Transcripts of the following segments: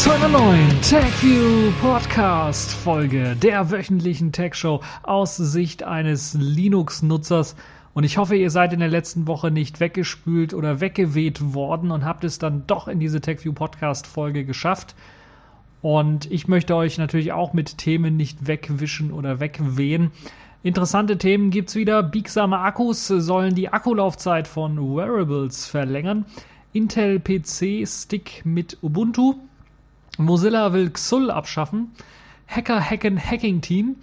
zu einer neuen TechView Podcast Folge der wöchentlichen Tech Show aus Sicht eines Linux-Nutzers. Und ich hoffe, ihr seid in der letzten Woche nicht weggespült oder weggeweht worden und habt es dann doch in diese TechView Podcast Folge geschafft. Und ich möchte euch natürlich auch mit Themen nicht wegwischen oder wegwehen. Interessante Themen gibt's wieder. Biegsame Akkus sollen die Akkulaufzeit von Wearables verlängern. Intel PC Stick mit Ubuntu. Mozilla will XUL abschaffen. Hacker hacken Hacking Team.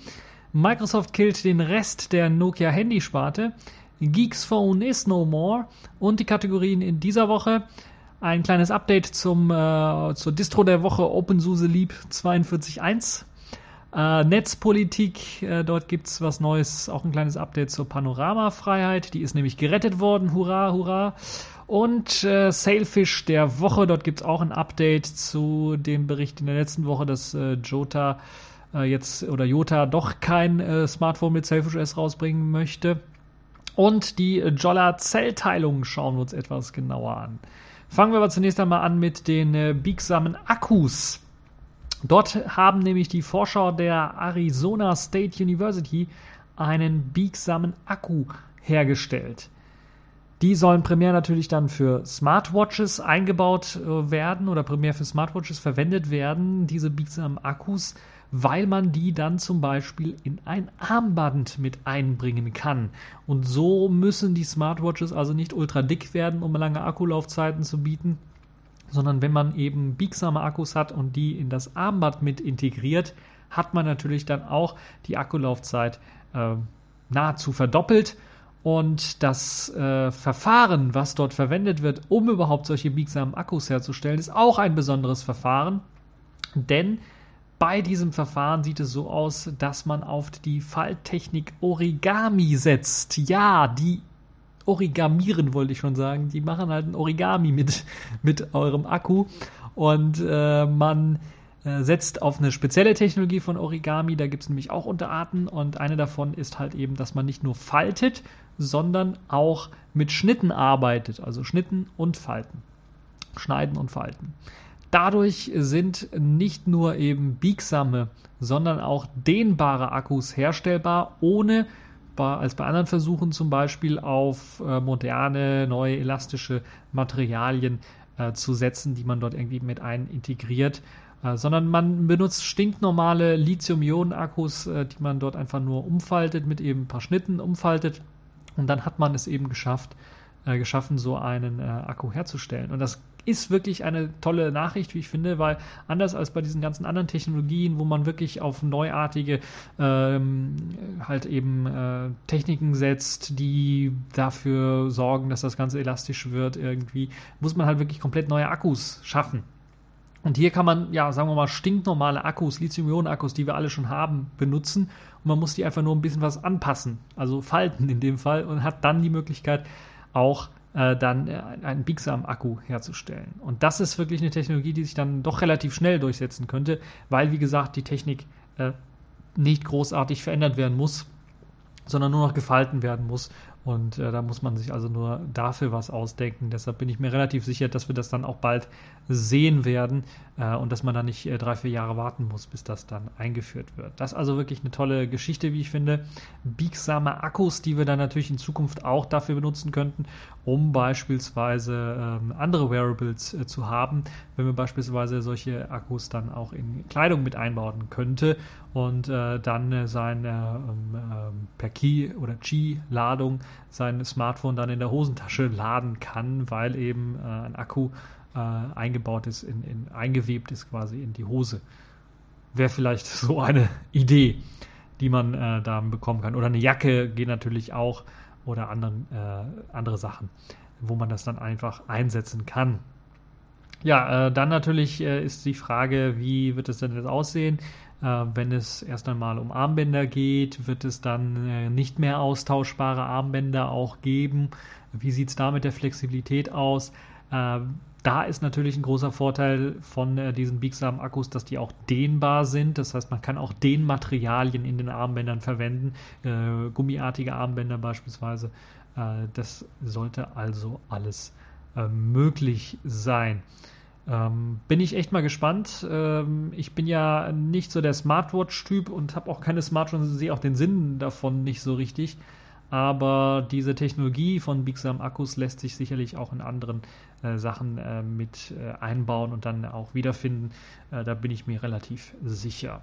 Microsoft killt den Rest der Nokia Handysparte. Geeks Phone is no more. Und die Kategorien in dieser Woche. Ein kleines Update zum, äh, zur Distro der Woche OpenSUSE Leap 42.1. Äh, Netzpolitik, äh, dort gibt's was Neues, auch ein kleines Update zur Panoramafreiheit. Die ist nämlich gerettet worden. Hurra, hurra. Und äh, Sailfish der Woche, dort gibt es auch ein Update zu dem Bericht in der letzten Woche, dass äh, Jota äh, jetzt oder Jota doch kein äh, Smartphone mit Sailfish S rausbringen möchte. Und die Jolla Zellteilung schauen wir uns etwas genauer an. Fangen wir aber zunächst einmal an mit den äh, biegsamen Akkus. Dort haben nämlich die Forscher der Arizona State University einen biegsamen Akku hergestellt. Die sollen primär natürlich dann für Smartwatches eingebaut äh, werden oder primär für Smartwatches verwendet werden, diese biegsamen Akkus, weil man die dann zum Beispiel in ein Armband mit einbringen kann. Und so müssen die Smartwatches also nicht ultra dick werden, um lange Akkulaufzeiten zu bieten, sondern wenn man eben biegsame Akkus hat und die in das Armband mit integriert, hat man natürlich dann auch die Akkulaufzeit äh, nahezu verdoppelt und das äh, Verfahren, was dort verwendet wird, um überhaupt solche biegsamen Akkus herzustellen, ist auch ein besonderes Verfahren. Denn bei diesem Verfahren sieht es so aus, dass man auf die Falttechnik Origami setzt. Ja, die origamieren, wollte ich schon sagen. Die machen halt ein Origami mit, mit eurem Akku. Und äh, man äh, setzt auf eine spezielle Technologie von Origami. Da gibt es nämlich auch Unterarten und eine davon ist halt eben, dass man nicht nur faltet, sondern auch mit Schnitten arbeitet, also Schnitten und Falten. Schneiden und Falten. Dadurch sind nicht nur eben biegsame, sondern auch dehnbare Akkus herstellbar, ohne als bei anderen Versuchen zum Beispiel auf äh, moderne, neue elastische Materialien äh, zu setzen, die man dort irgendwie mit ein integriert äh, sondern man benutzt stinknormale Lithium-Ionen-Akkus, die man dort einfach nur umfaltet, mit eben ein paar Schnitten umfaltet und dann hat man es eben geschafft, äh, geschaffen, so einen äh, Akku herzustellen. Und das ist wirklich eine tolle Nachricht, wie ich finde, weil anders als bei diesen ganzen anderen Technologien, wo man wirklich auf neuartige ähm, halt eben äh, Techniken setzt, die dafür sorgen, dass das Ganze elastisch wird, irgendwie, muss man halt wirklich komplett neue Akkus schaffen. Und hier kann man, ja, sagen wir mal, stinknormale Akkus, Lithium-Ionen-Akkus, die wir alle schon haben, benutzen. Man muss die einfach nur ein bisschen was anpassen, also falten in dem Fall, und hat dann die Möglichkeit, auch äh, dann äh, einen biegsamen Akku herzustellen. Und das ist wirklich eine Technologie, die sich dann doch relativ schnell durchsetzen könnte, weil, wie gesagt, die Technik äh, nicht großartig verändert werden muss, sondern nur noch gefalten werden muss. Und äh, da muss man sich also nur dafür was ausdenken. Deshalb bin ich mir relativ sicher, dass wir das dann auch bald sehen werden äh, und dass man da nicht äh, drei, vier Jahre warten muss, bis das dann eingeführt wird. Das ist also wirklich eine tolle Geschichte, wie ich finde. Biegsame Akkus, die wir dann natürlich in Zukunft auch dafür benutzen könnten, um beispielsweise ähm, andere Wearables äh, zu haben, wenn wir beispielsweise solche Akkus dann auch in Kleidung mit einbauen könnte und äh, dann seine ähm, ähm, per Key oder Qi-Ladung sein Smartphone dann in der Hosentasche laden kann, weil eben äh, ein Akku äh, eingebaut ist, in, in, eingewebt ist quasi in die Hose. Wäre vielleicht so eine Idee, die man äh, da bekommen kann. Oder eine Jacke geht natürlich auch oder anderen, äh, andere Sachen, wo man das dann einfach einsetzen kann. Ja, äh, dann natürlich äh, ist die Frage, wie wird es denn jetzt aussehen? Äh, wenn es erst einmal um Armbänder geht, wird es dann nicht mehr austauschbare Armbänder auch geben. Wie sieht es da mit der Flexibilität aus? Äh, da ist natürlich ein großer Vorteil von äh, diesen biegsamen Akkus, dass die auch dehnbar sind. Das heißt, man kann auch Dehnmaterialien in den Armbändern verwenden, äh, gummiartige Armbänder beispielsweise. Äh, das sollte also alles möglich sein. Ähm, bin ich echt mal gespannt. Ähm, ich bin ja nicht so der Smartwatch-Typ und habe auch keine Smartwatch und sehe auch den Sinn davon nicht so richtig. Aber diese Technologie von Bixam Akkus lässt sich sicherlich auch in anderen äh, Sachen äh, mit äh, einbauen und dann auch wiederfinden. Äh, da bin ich mir relativ sicher.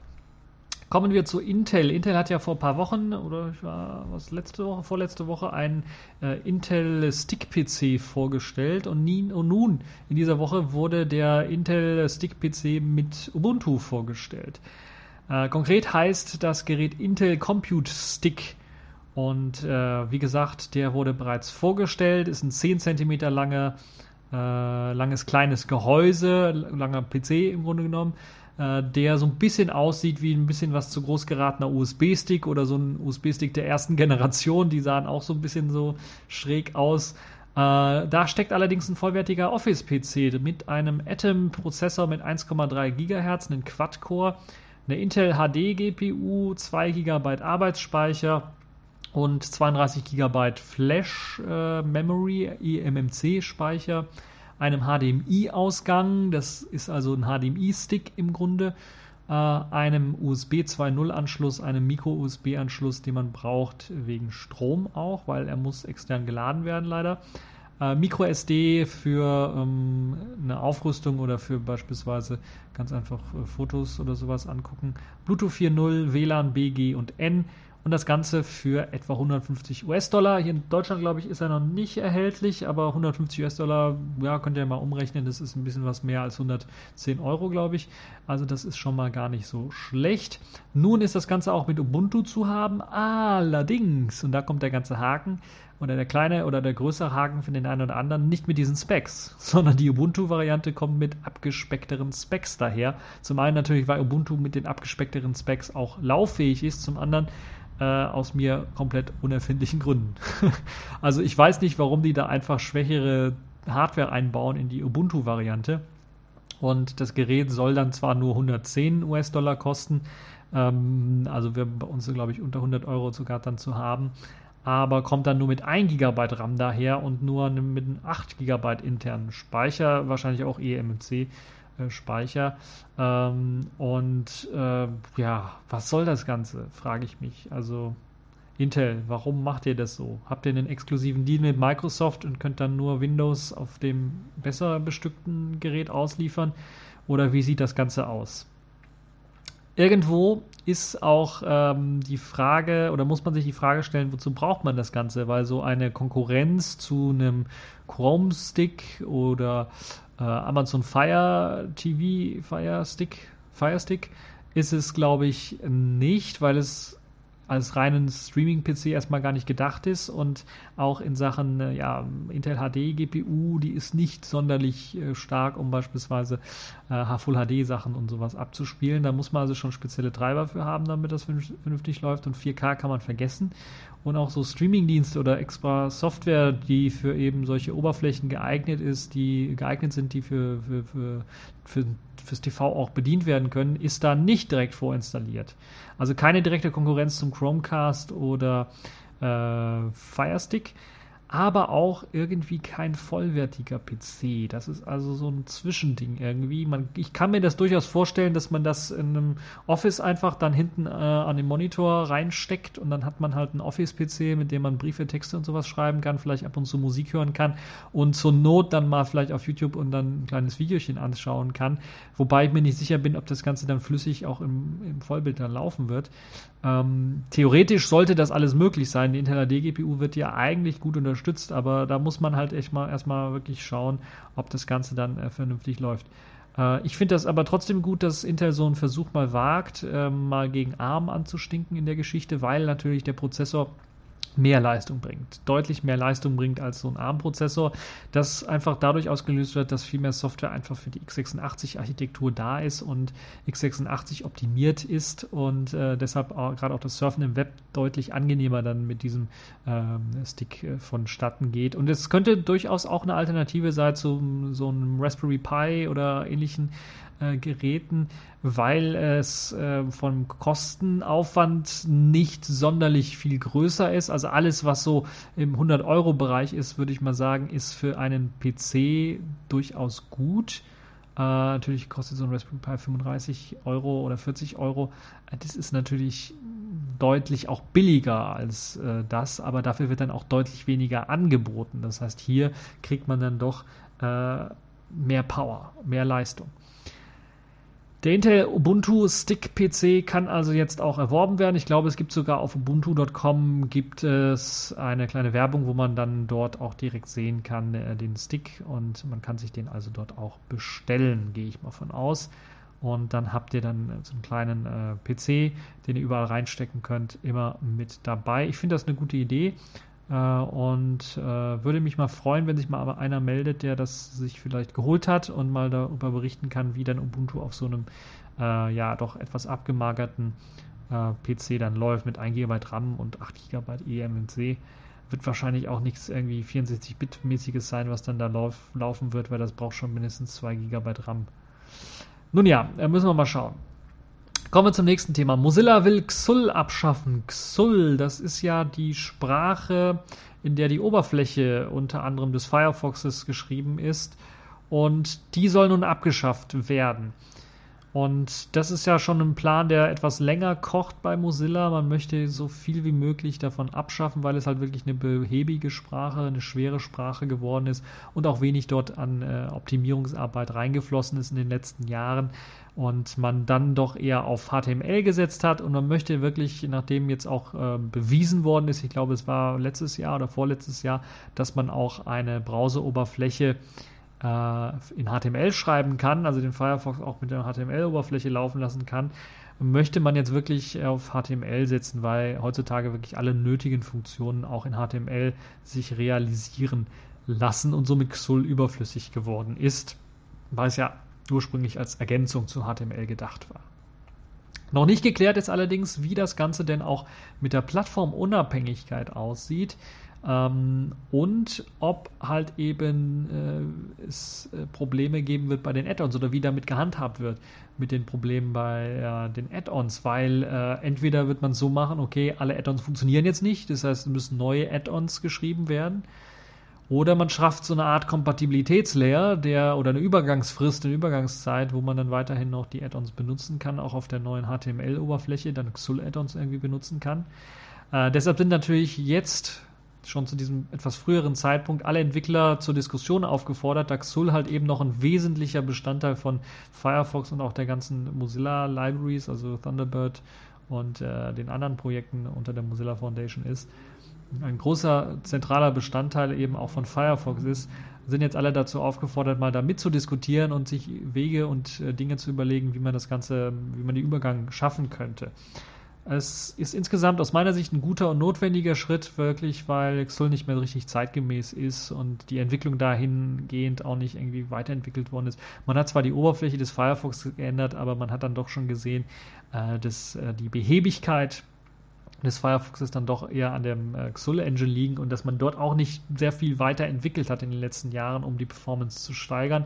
Kommen wir zu Intel. Intel hat ja vor ein paar Wochen oder ich war was letzte Woche, vorletzte Woche einen äh, Intel Stick PC vorgestellt und, nie, und, nun in dieser Woche wurde der Intel Stick PC mit Ubuntu vorgestellt. Äh, konkret heißt das Gerät Intel Compute Stick und äh, wie gesagt, der wurde bereits vorgestellt, ist ein 10 cm langer, äh, langes kleines Gehäuse, langer PC im Grunde genommen, äh, der so ein bisschen aussieht wie ein bisschen was zu groß geratener USB-Stick oder so ein USB-Stick der ersten Generation. Die sahen auch so ein bisschen so schräg aus. Äh, da steckt allerdings ein vollwertiger Office-PC mit einem Atom-Prozessor mit 1,3 GHz, einen Quad-Core, eine Intel HD GPU, 2 GB Arbeitsspeicher und 32 GB Flash äh, Memory, eMMC Speicher, einem HDMI-Ausgang, das ist also ein HDMI-Stick im Grunde, äh, einem USB 2.0 Anschluss, einem Micro-USB-Anschluss, den man braucht wegen Strom auch, weil er muss extern geladen werden leider. Äh, Micro SD für ähm, eine Aufrüstung oder für beispielsweise ganz einfach äh, Fotos oder sowas angucken. Bluetooth 4.0, WLAN, BG und N und das Ganze für etwa 150 US-Dollar. Hier in Deutschland, glaube ich, ist er noch nicht erhältlich, aber 150 US-Dollar, ja, könnt ihr mal umrechnen, das ist ein bisschen was mehr als 110 Euro, glaube ich. Also das ist schon mal gar nicht so schlecht. Nun ist das Ganze auch mit Ubuntu zu haben, allerdings, und da kommt der ganze Haken, oder der kleine oder der größere Haken für den einen oder anderen, nicht mit diesen Specs, sondern die Ubuntu-Variante kommt mit abgespeckteren Specs daher. Zum einen natürlich, weil Ubuntu mit den abgespeckteren Specs auch lauffähig ist, zum anderen äh, aus mir komplett unerfindlichen Gründen. also ich weiß nicht, warum die da einfach schwächere Hardware einbauen in die Ubuntu-Variante. Und das Gerät soll dann zwar nur 110 US-Dollar kosten, ähm, also wir bei uns, glaube ich, unter 100 Euro sogar dann zu haben, aber kommt dann nur mit 1 GB RAM daher und nur mit einem 8 GB internen Speicher, wahrscheinlich auch eMMC. Äh, Speicher. Ähm, und äh, ja, was soll das Ganze, frage ich mich. Also Intel, warum macht ihr das so? Habt ihr einen exklusiven Deal mit Microsoft und könnt dann nur Windows auf dem besser bestückten Gerät ausliefern? Oder wie sieht das Ganze aus? Irgendwo ist auch ähm, die Frage, oder muss man sich die Frage stellen, wozu braucht man das Ganze? Weil so eine Konkurrenz zu einem Chrome Stick oder äh, Amazon Fire TV, Fire Stick, Fire Stick ist es, glaube ich, nicht, weil es als reinen Streaming-PC erstmal gar nicht gedacht ist und auch in Sachen äh, ja, Intel HD GPU, die ist nicht sonderlich äh, stark, um beispielsweise äh, Full HD Sachen und sowas abzuspielen. Da muss man also schon spezielle Treiber für haben, damit das vernünftig läuft und 4K kann man vergessen. Und auch so Streaming-Dienste oder extra Software, die für eben solche Oberflächen geeignet ist, die geeignet sind, die für, für, für, für fürs TV auch bedient werden können, ist da nicht direkt vorinstalliert. Also keine direkte Konkurrenz zum Chromecast oder äh, Firestick aber auch irgendwie kein vollwertiger PC. Das ist also so ein Zwischending irgendwie. Man, ich kann mir das durchaus vorstellen, dass man das in einem Office einfach dann hinten äh, an den Monitor reinsteckt und dann hat man halt einen Office-PC, mit dem man Briefe, Texte und sowas schreiben kann, vielleicht ab und zu Musik hören kann und zur Not dann mal vielleicht auf YouTube und dann ein kleines Videochen anschauen kann. Wobei ich mir nicht sicher bin, ob das Ganze dann flüssig auch im, im Vollbild dann laufen wird. Ähm, theoretisch sollte das alles möglich sein. Die Intel HD GPU wird ja eigentlich gut unterstützt, aber da muss man halt echt mal erstmal wirklich schauen, ob das Ganze dann äh, vernünftig läuft. Äh, ich finde das aber trotzdem gut, dass Intel so einen Versuch mal wagt, äh, mal gegen ARM anzustinken in der Geschichte, weil natürlich der Prozessor mehr Leistung bringt, deutlich mehr Leistung bringt als so ein ARM-Prozessor, das einfach dadurch ausgelöst wird, dass viel mehr Software einfach für die x86-Architektur da ist und x86 optimiert ist und äh, deshalb gerade auch das Surfen im Web deutlich angenehmer dann mit diesem ähm, Stick äh, vonstatten geht. Und es könnte durchaus auch eine Alternative sein zu so einem Raspberry Pi oder ähnlichen äh, Geräten, weil es äh, vom Kostenaufwand nicht sonderlich viel größer ist. Also alles, was so im 100-Euro-Bereich ist, würde ich mal sagen, ist für einen PC durchaus gut. Äh, natürlich kostet so ein Raspberry Pi 35 Euro oder 40 Euro. Äh, das ist natürlich deutlich auch billiger als äh, das, aber dafür wird dann auch deutlich weniger angeboten. Das heißt, hier kriegt man dann doch äh, mehr Power, mehr Leistung. Der Intel Ubuntu Stick PC kann also jetzt auch erworben werden. Ich glaube, es gibt sogar auf ubuntu.com gibt es eine kleine Werbung, wo man dann dort auch direkt sehen kann äh, den Stick und man kann sich den also dort auch bestellen, gehe ich mal von aus. Und dann habt ihr dann so einen kleinen äh, PC, den ihr überall reinstecken könnt, immer mit dabei. Ich finde das eine gute Idee. Äh, und äh, würde mich mal freuen, wenn sich mal aber einer meldet, der das sich vielleicht geholt hat und mal darüber berichten kann, wie dann Ubuntu auf so einem äh, ja doch etwas abgemagerten PC dann läuft mit 1 GB RAM und 8 GB eMMC. Wird wahrscheinlich auch nichts irgendwie 64-Bit-mäßiges sein, was dann da lauf, laufen wird, weil das braucht schon mindestens 2 GB RAM. Nun ja, müssen wir mal schauen. Kommen wir zum nächsten Thema. Mozilla will XUL abschaffen. XUL, das ist ja die Sprache, in der die Oberfläche unter anderem des Firefoxes geschrieben ist. Und die soll nun abgeschafft werden. Und das ist ja schon ein Plan, der etwas länger kocht bei Mozilla. Man möchte so viel wie möglich davon abschaffen, weil es halt wirklich eine behäbige Sprache, eine schwere Sprache geworden ist und auch wenig dort an äh, Optimierungsarbeit reingeflossen ist in den letzten Jahren und man dann doch eher auf HTML gesetzt hat und man möchte wirklich, nachdem jetzt auch äh, bewiesen worden ist, ich glaube es war letztes Jahr oder vorletztes Jahr, dass man auch eine Browseroberfläche äh, in HTML schreiben kann, also den Firefox auch mit der HTML-Oberfläche laufen lassen kann, möchte man jetzt wirklich auf HTML setzen, weil heutzutage wirklich alle nötigen Funktionen auch in HTML sich realisieren lassen und somit XUL überflüssig geworden ist, weil es ja ursprünglich als Ergänzung zu HTML gedacht war. Noch nicht geklärt ist allerdings, wie das Ganze denn auch mit der Plattformunabhängigkeit aussieht ähm, und ob halt eben äh, es äh, Probleme geben wird bei den Add-ons oder wie damit gehandhabt wird mit den Problemen bei äh, den Add-ons, weil äh, entweder wird man so machen, okay, alle Add-ons funktionieren jetzt nicht, das heißt, es müssen neue Add-ons geschrieben werden oder man schafft so eine Art Kompatibilitätslayer, der oder eine Übergangsfrist, eine Übergangszeit, wo man dann weiterhin noch die Add-ons benutzen kann, auch auf der neuen HTML-Oberfläche, dann XUL-Add-ons irgendwie benutzen kann. Äh, deshalb sind natürlich jetzt schon zu diesem etwas früheren Zeitpunkt alle Entwickler zur Diskussion aufgefordert, da XUL halt eben noch ein wesentlicher Bestandteil von Firefox und auch der ganzen Mozilla Libraries, also Thunderbird und äh, den anderen Projekten unter der Mozilla Foundation ist ein großer zentraler Bestandteil eben auch von Firefox ist, sind jetzt alle dazu aufgefordert, mal da mitzudiskutieren und sich Wege und äh, Dinge zu überlegen, wie man das Ganze, wie man den Übergang schaffen könnte. Es ist insgesamt aus meiner Sicht ein guter und notwendiger Schritt, wirklich, weil XUL nicht mehr richtig zeitgemäß ist und die Entwicklung dahingehend auch nicht irgendwie weiterentwickelt worden ist. Man hat zwar die Oberfläche des Firefox geändert, aber man hat dann doch schon gesehen, äh, dass äh, die Behebigkeit des Firefoxes dann doch eher an dem äh, XUL Engine liegen und dass man dort auch nicht sehr viel weiterentwickelt hat in den letzten Jahren, um die Performance zu steigern.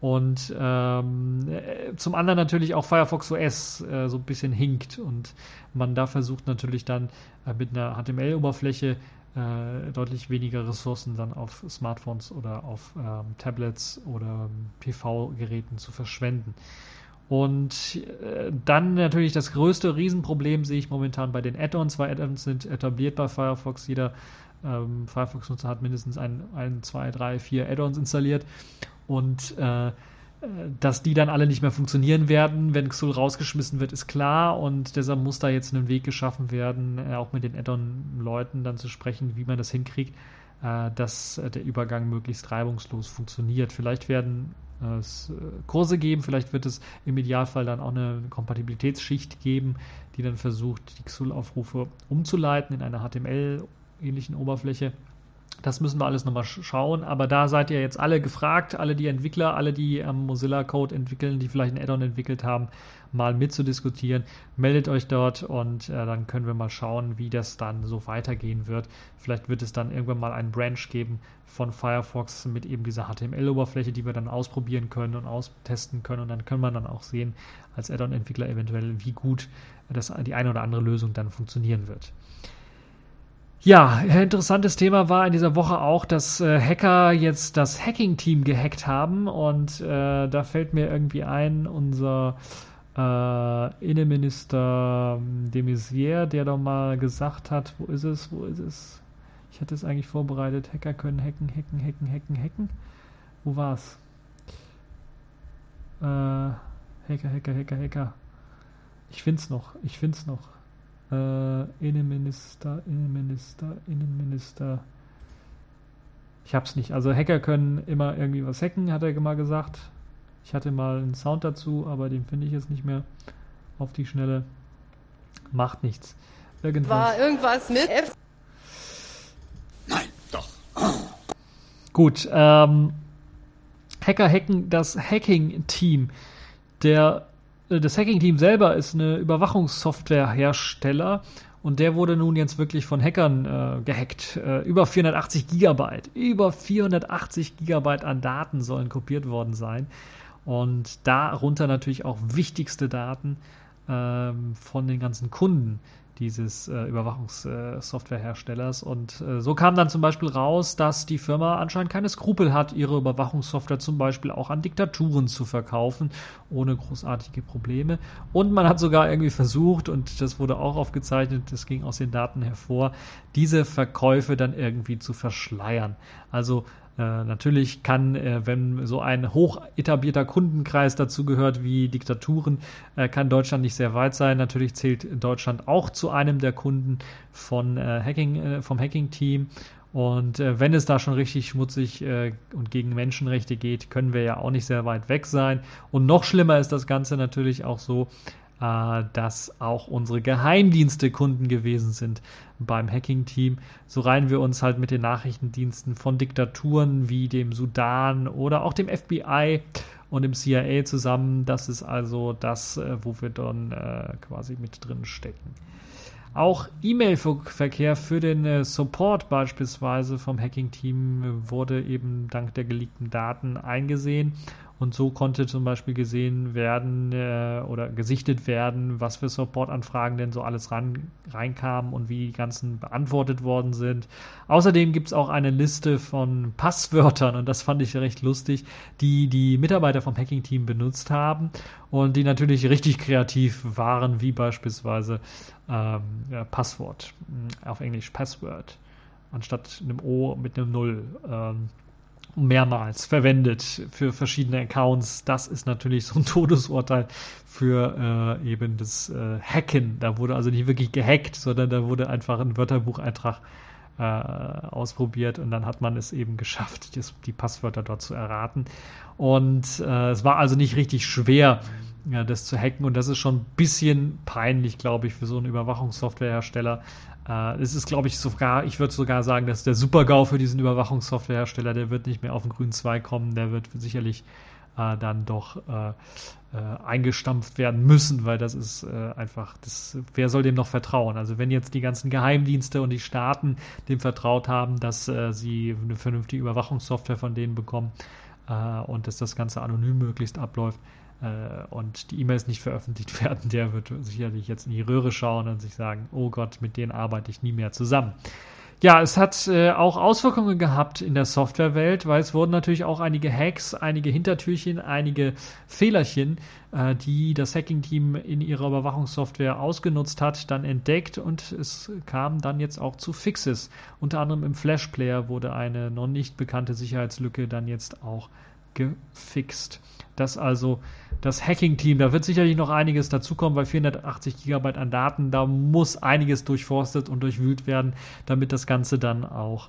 Und ähm, äh, zum anderen natürlich auch Firefox OS äh, so ein bisschen hinkt und man da versucht natürlich dann äh, mit einer HTML-Oberfläche äh, deutlich weniger Ressourcen dann auf Smartphones oder auf ähm, Tablets oder ähm, PV-Geräten zu verschwenden. Und äh, dann natürlich das größte Riesenproblem sehe ich momentan bei den Add-ons, weil Add-ons sind etabliert bei Firefox. Jeder ähm, Firefox-Nutzer hat mindestens ein, ein, zwei, drei, vier Add-ons installiert. Und äh, dass die dann alle nicht mehr funktionieren werden, wenn XUL rausgeschmissen wird, ist klar und deshalb muss da jetzt ein Weg geschaffen werden, äh, auch mit den Add-on-Leuten dann zu sprechen, wie man das hinkriegt, äh, dass äh, der Übergang möglichst reibungslos funktioniert. Vielleicht werden es Kurse geben. Vielleicht wird es im Idealfall dann auch eine Kompatibilitätsschicht geben, die dann versucht, die XUL-Aufrufe umzuleiten in einer HTML-ähnlichen Oberfläche. Das müssen wir alles nochmal schauen, aber da seid ihr jetzt alle gefragt, alle die Entwickler, alle die am Mozilla Code entwickeln, die vielleicht ein Add-on entwickelt haben, mal mitzudiskutieren. Meldet euch dort und äh, dann können wir mal schauen, wie das dann so weitergehen wird. Vielleicht wird es dann irgendwann mal einen Branch geben von Firefox mit eben dieser HTML-Oberfläche, die wir dann ausprobieren können und austesten können und dann können wir dann auch sehen als Add-on-Entwickler eventuell, wie gut das, die eine oder andere Lösung dann funktionieren wird. Ja, interessantes Thema war in dieser Woche auch, dass äh, Hacker jetzt das Hacking-Team gehackt haben und äh, da fällt mir irgendwie ein, unser äh, Innenminister ähm, de Maizière, der doch mal gesagt hat, wo ist es, wo ist es? Ich hatte es eigentlich vorbereitet, Hacker können hacken, hacken, hacken, hacken, hacken. Wo war's? Äh, Hacker, Hacker, Hacker, Hacker. Ich find's noch, ich find's noch. Äh, Innenminister, Innenminister, Innenminister. Ich hab's nicht. Also Hacker können immer irgendwie was hacken, hat er mal gesagt. Ich hatte mal einen Sound dazu, aber den finde ich jetzt nicht mehr auf die Schnelle. Macht nichts. Irgendwas. War irgendwas mit F? Nein, doch. Gut, ähm, Hacker hacken das Hacking-Team. Der das Hacking-Team selber ist eine Überwachungssoftwarehersteller und der wurde nun jetzt wirklich von Hackern äh, gehackt. Äh, über 480 Gigabyte. Über 480 Gigabyte an Daten sollen kopiert worden sein. Und darunter natürlich auch wichtigste Daten ähm, von den ganzen Kunden dieses äh, Überwachungssoftwareherstellers. und äh, so kam dann zum Beispiel raus, dass die Firma anscheinend keine Skrupel hat, ihre Überwachungssoftware zum Beispiel auch an Diktaturen zu verkaufen, ohne großartige Probleme. Und man hat sogar irgendwie versucht, und das wurde auch aufgezeichnet, das ging aus den Daten hervor, diese Verkäufe dann irgendwie zu verschleiern. Also äh, natürlich kann, äh, wenn so ein hoch etablierter Kundenkreis dazu gehört wie Diktaturen, äh, kann Deutschland nicht sehr weit sein. Natürlich zählt Deutschland auch zu einem der Kunden von äh, Hacking, äh, vom Hacking-Team. Und wenn es da schon richtig schmutzig und gegen Menschenrechte geht, können wir ja auch nicht sehr weit weg sein. Und noch schlimmer ist das Ganze natürlich auch so, äh, dass auch unsere Geheimdienste Kunden gewesen sind beim Hacking-Team. So reihen wir uns halt mit den Nachrichtendiensten von Diktaturen wie dem Sudan oder auch dem FBI und dem CIA zusammen. Das ist also das, äh, wo wir dann äh, quasi mit drin stecken. Auch E-Mail-Verkehr für den Support beispielsweise vom Hacking-Team wurde eben dank der geleakten Daten eingesehen und so konnte zum Beispiel gesehen werden äh, oder gesichtet werden, was für Support-Anfragen denn so alles ran, reinkamen und wie die ganzen beantwortet worden sind. Außerdem gibt es auch eine Liste von Passwörtern und das fand ich recht lustig, die die Mitarbeiter vom Hacking-Team benutzt haben und die natürlich richtig kreativ waren, wie beispielsweise ähm, Passwort, auf Englisch Password, anstatt einem O mit einem Null. Ähm, mehrmals verwendet für verschiedene Accounts. Das ist natürlich so ein Todesurteil für äh, eben das äh, Hacken. Da wurde also nicht wirklich gehackt, sondern da wurde einfach ein Wörterbucheintrag äh, ausprobiert und dann hat man es eben geschafft, das, die Passwörter dort zu erraten. Und äh, es war also nicht richtig schwer, ja, das zu hacken und das ist schon ein bisschen peinlich, glaube ich, für so einen Überwachungssoftwarehersteller. Äh, es ist, glaube ich, sogar, ich würde sogar sagen, dass der Super-GAU für diesen Überwachungssoftwarehersteller, der wird nicht mehr auf den grünen Zweig kommen, der wird sicherlich äh, dann doch äh, äh, eingestampft werden müssen, weil das ist äh, einfach, das, wer soll dem noch vertrauen? Also wenn jetzt die ganzen Geheimdienste und die Staaten dem vertraut haben, dass äh, sie eine vernünftige Überwachungssoftware von denen bekommen und dass das Ganze anonym möglichst abläuft, und die E-Mails nicht veröffentlicht werden, der wird sicherlich jetzt in die Röhre schauen und sich sagen, oh Gott, mit denen arbeite ich nie mehr zusammen. Ja, es hat äh, auch Auswirkungen gehabt in der Softwarewelt, weil es wurden natürlich auch einige Hacks, einige Hintertürchen, einige Fehlerchen, äh, die das Hacking-Team in ihrer Überwachungssoftware ausgenutzt hat, dann entdeckt und es kam dann jetzt auch zu Fixes. Unter anderem im Flash-Player wurde eine noch nicht bekannte Sicherheitslücke dann jetzt auch gefixt. Das also das Hacking-Team, da wird sicherlich noch einiges dazukommen, weil 480 Gigabyte an Daten, da muss einiges durchforstet und durchwühlt werden, damit das Ganze dann auch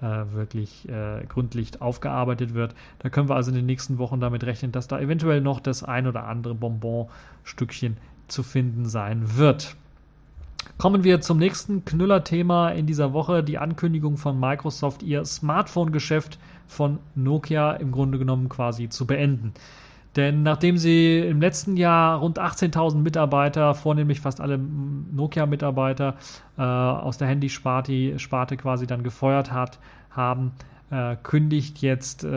äh, wirklich äh, gründlich aufgearbeitet wird. Da können wir also in den nächsten Wochen damit rechnen, dass da eventuell noch das ein oder andere Bonbon-Stückchen zu finden sein wird. Kommen wir zum nächsten Knüller-Thema in dieser Woche, die Ankündigung von Microsoft, ihr Smartphone-Geschäft von Nokia im Grunde genommen quasi zu beenden. Denn nachdem sie im letzten Jahr rund 18.000 Mitarbeiter, vornehmlich fast alle Nokia-Mitarbeiter, äh, aus der Handysparte Sparte quasi dann gefeuert hat, haben, äh, kündigt jetzt äh,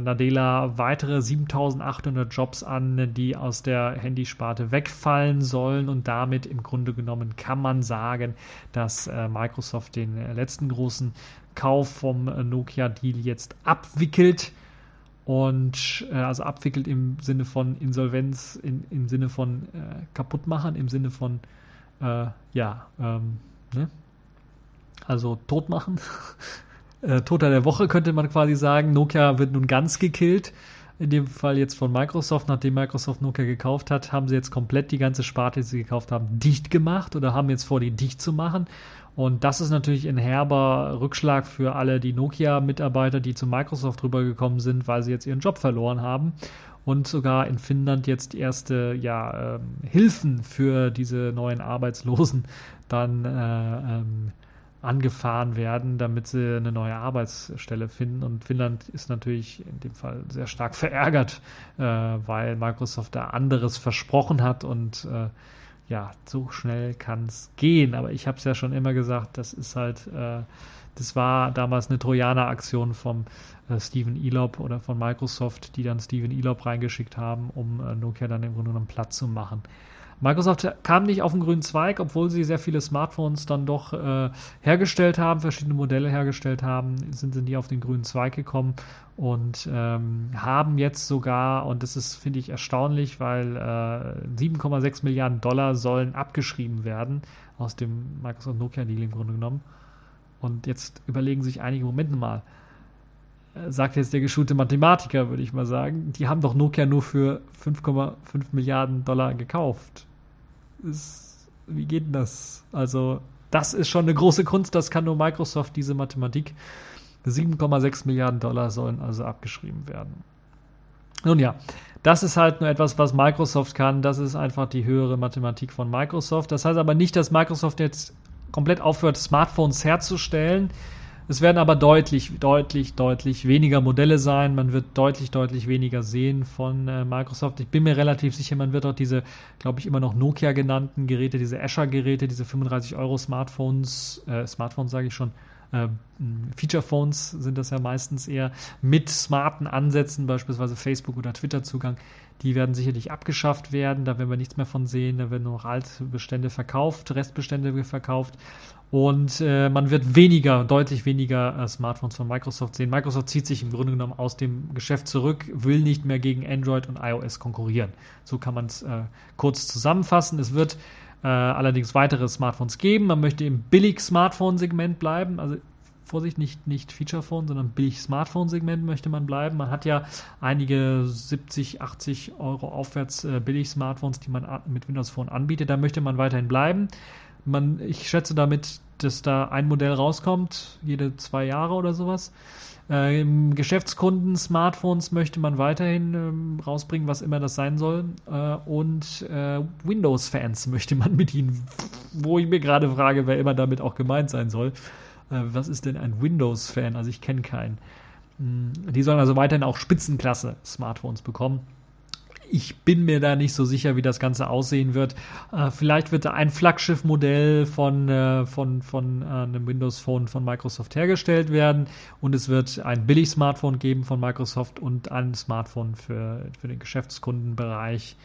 Nadella weitere 7800 Jobs an, die aus der Handysparte wegfallen sollen und damit im Grunde genommen kann man sagen, dass äh, Microsoft den äh, letzten großen Kauf vom äh, Nokia-Deal jetzt abwickelt und äh, also abwickelt im Sinne von Insolvenz, in, im Sinne von kaputt machen, im Sinne von ja, ähm, ne? also tot machen. äh, Toter der Woche könnte man quasi sagen. Nokia wird nun ganz gekillt. In dem Fall jetzt von Microsoft, nachdem Microsoft Nokia gekauft hat, haben sie jetzt komplett die ganze Sparte, die sie gekauft haben, dicht gemacht oder haben jetzt vor, die dicht zu machen. Und das ist natürlich ein herber Rückschlag für alle die Nokia-Mitarbeiter, die zu Microsoft rübergekommen sind, weil sie jetzt ihren Job verloren haben. Und sogar in Finnland jetzt erste ja, ähm, Hilfen für diese neuen Arbeitslosen dann äh, ähm, angefahren werden, damit sie eine neue Arbeitsstelle finden. Und Finnland ist natürlich in dem Fall sehr stark verärgert, äh, weil Microsoft da anderes versprochen hat und äh, ja, so schnell kann es gehen. Aber ich habe es ja schon immer gesagt, das ist halt, äh, das war damals eine Trojaner-Aktion vom äh, Steven Elop oder von Microsoft, die dann Steven Elop reingeschickt haben, um äh, Nokia dann im Grunde genommen platt zu machen. Microsoft kam nicht auf den grünen Zweig, obwohl sie sehr viele Smartphones dann doch äh, hergestellt haben, verschiedene Modelle hergestellt haben, sind sie nie auf den grünen Zweig gekommen und ähm, haben jetzt sogar, und das ist, finde ich, erstaunlich, weil äh, 7,6 Milliarden Dollar sollen abgeschrieben werden aus dem Microsoft Nokia-Deal im Grunde genommen. Und jetzt überlegen sich einige Momente mal, äh, sagt jetzt der geschulte Mathematiker, würde ich mal sagen, die haben doch Nokia nur für 5,5 Milliarden Dollar gekauft. Ist, wie geht denn das? Also, das ist schon eine große Kunst, das kann nur Microsoft, diese Mathematik. 7,6 Milliarden Dollar sollen also abgeschrieben werden. Nun ja, das ist halt nur etwas, was Microsoft kann. Das ist einfach die höhere Mathematik von Microsoft. Das heißt aber nicht, dass Microsoft jetzt komplett aufhört, Smartphones herzustellen. Es werden aber deutlich, deutlich, deutlich weniger Modelle sein. Man wird deutlich, deutlich weniger sehen von äh, Microsoft. Ich bin mir relativ sicher, man wird auch diese, glaube ich, immer noch Nokia genannten Geräte, diese Azure-Geräte, diese 35 Euro Smartphones, äh, Smartphones sage ich schon, äh, Feature-Phones sind das ja meistens eher mit smarten Ansätzen, beispielsweise Facebook- oder Twitter-Zugang. Die werden sicherlich abgeschafft werden, da werden wir nichts mehr von sehen, da werden nur noch Altbestände verkauft, Restbestände verkauft und äh, man wird weniger, deutlich weniger äh, Smartphones von Microsoft sehen. Microsoft zieht sich im Grunde genommen aus dem Geschäft zurück, will nicht mehr gegen Android und iOS konkurrieren. So kann man es äh, kurz zusammenfassen. Es wird äh, allerdings weitere Smartphones geben. Man möchte im Billig-Smartphone-Segment bleiben. Also Vorsicht, nicht, nicht Feature-Phone, sondern Billig-Smartphone-Segment möchte man bleiben. Man hat ja einige 70, 80 Euro aufwärts äh, Billig-Smartphones, die man mit Windows Phone anbietet. Da möchte man weiterhin bleiben. Man, ich schätze damit, dass da ein Modell rauskommt, jede zwei Jahre oder sowas. Äh, Geschäftskunden Smartphones möchte man weiterhin ähm, rausbringen, was immer das sein soll. Äh, und äh, Windows-Fans möchte man bedienen, wo ich mir gerade frage, wer immer damit auch gemeint sein soll. Äh, was ist denn ein Windows-Fan? Also ich kenne keinen. Hm, die sollen also weiterhin auch Spitzenklasse Smartphones bekommen ich bin mir da nicht so sicher, wie das Ganze aussehen wird. Äh, vielleicht wird da ein Flaggschiff-Modell von, äh, von, von äh, einem Windows Phone von Microsoft hergestellt werden und es wird ein Billig-Smartphone geben von Microsoft und ein Smartphone für, für den Geschäftskundenbereich.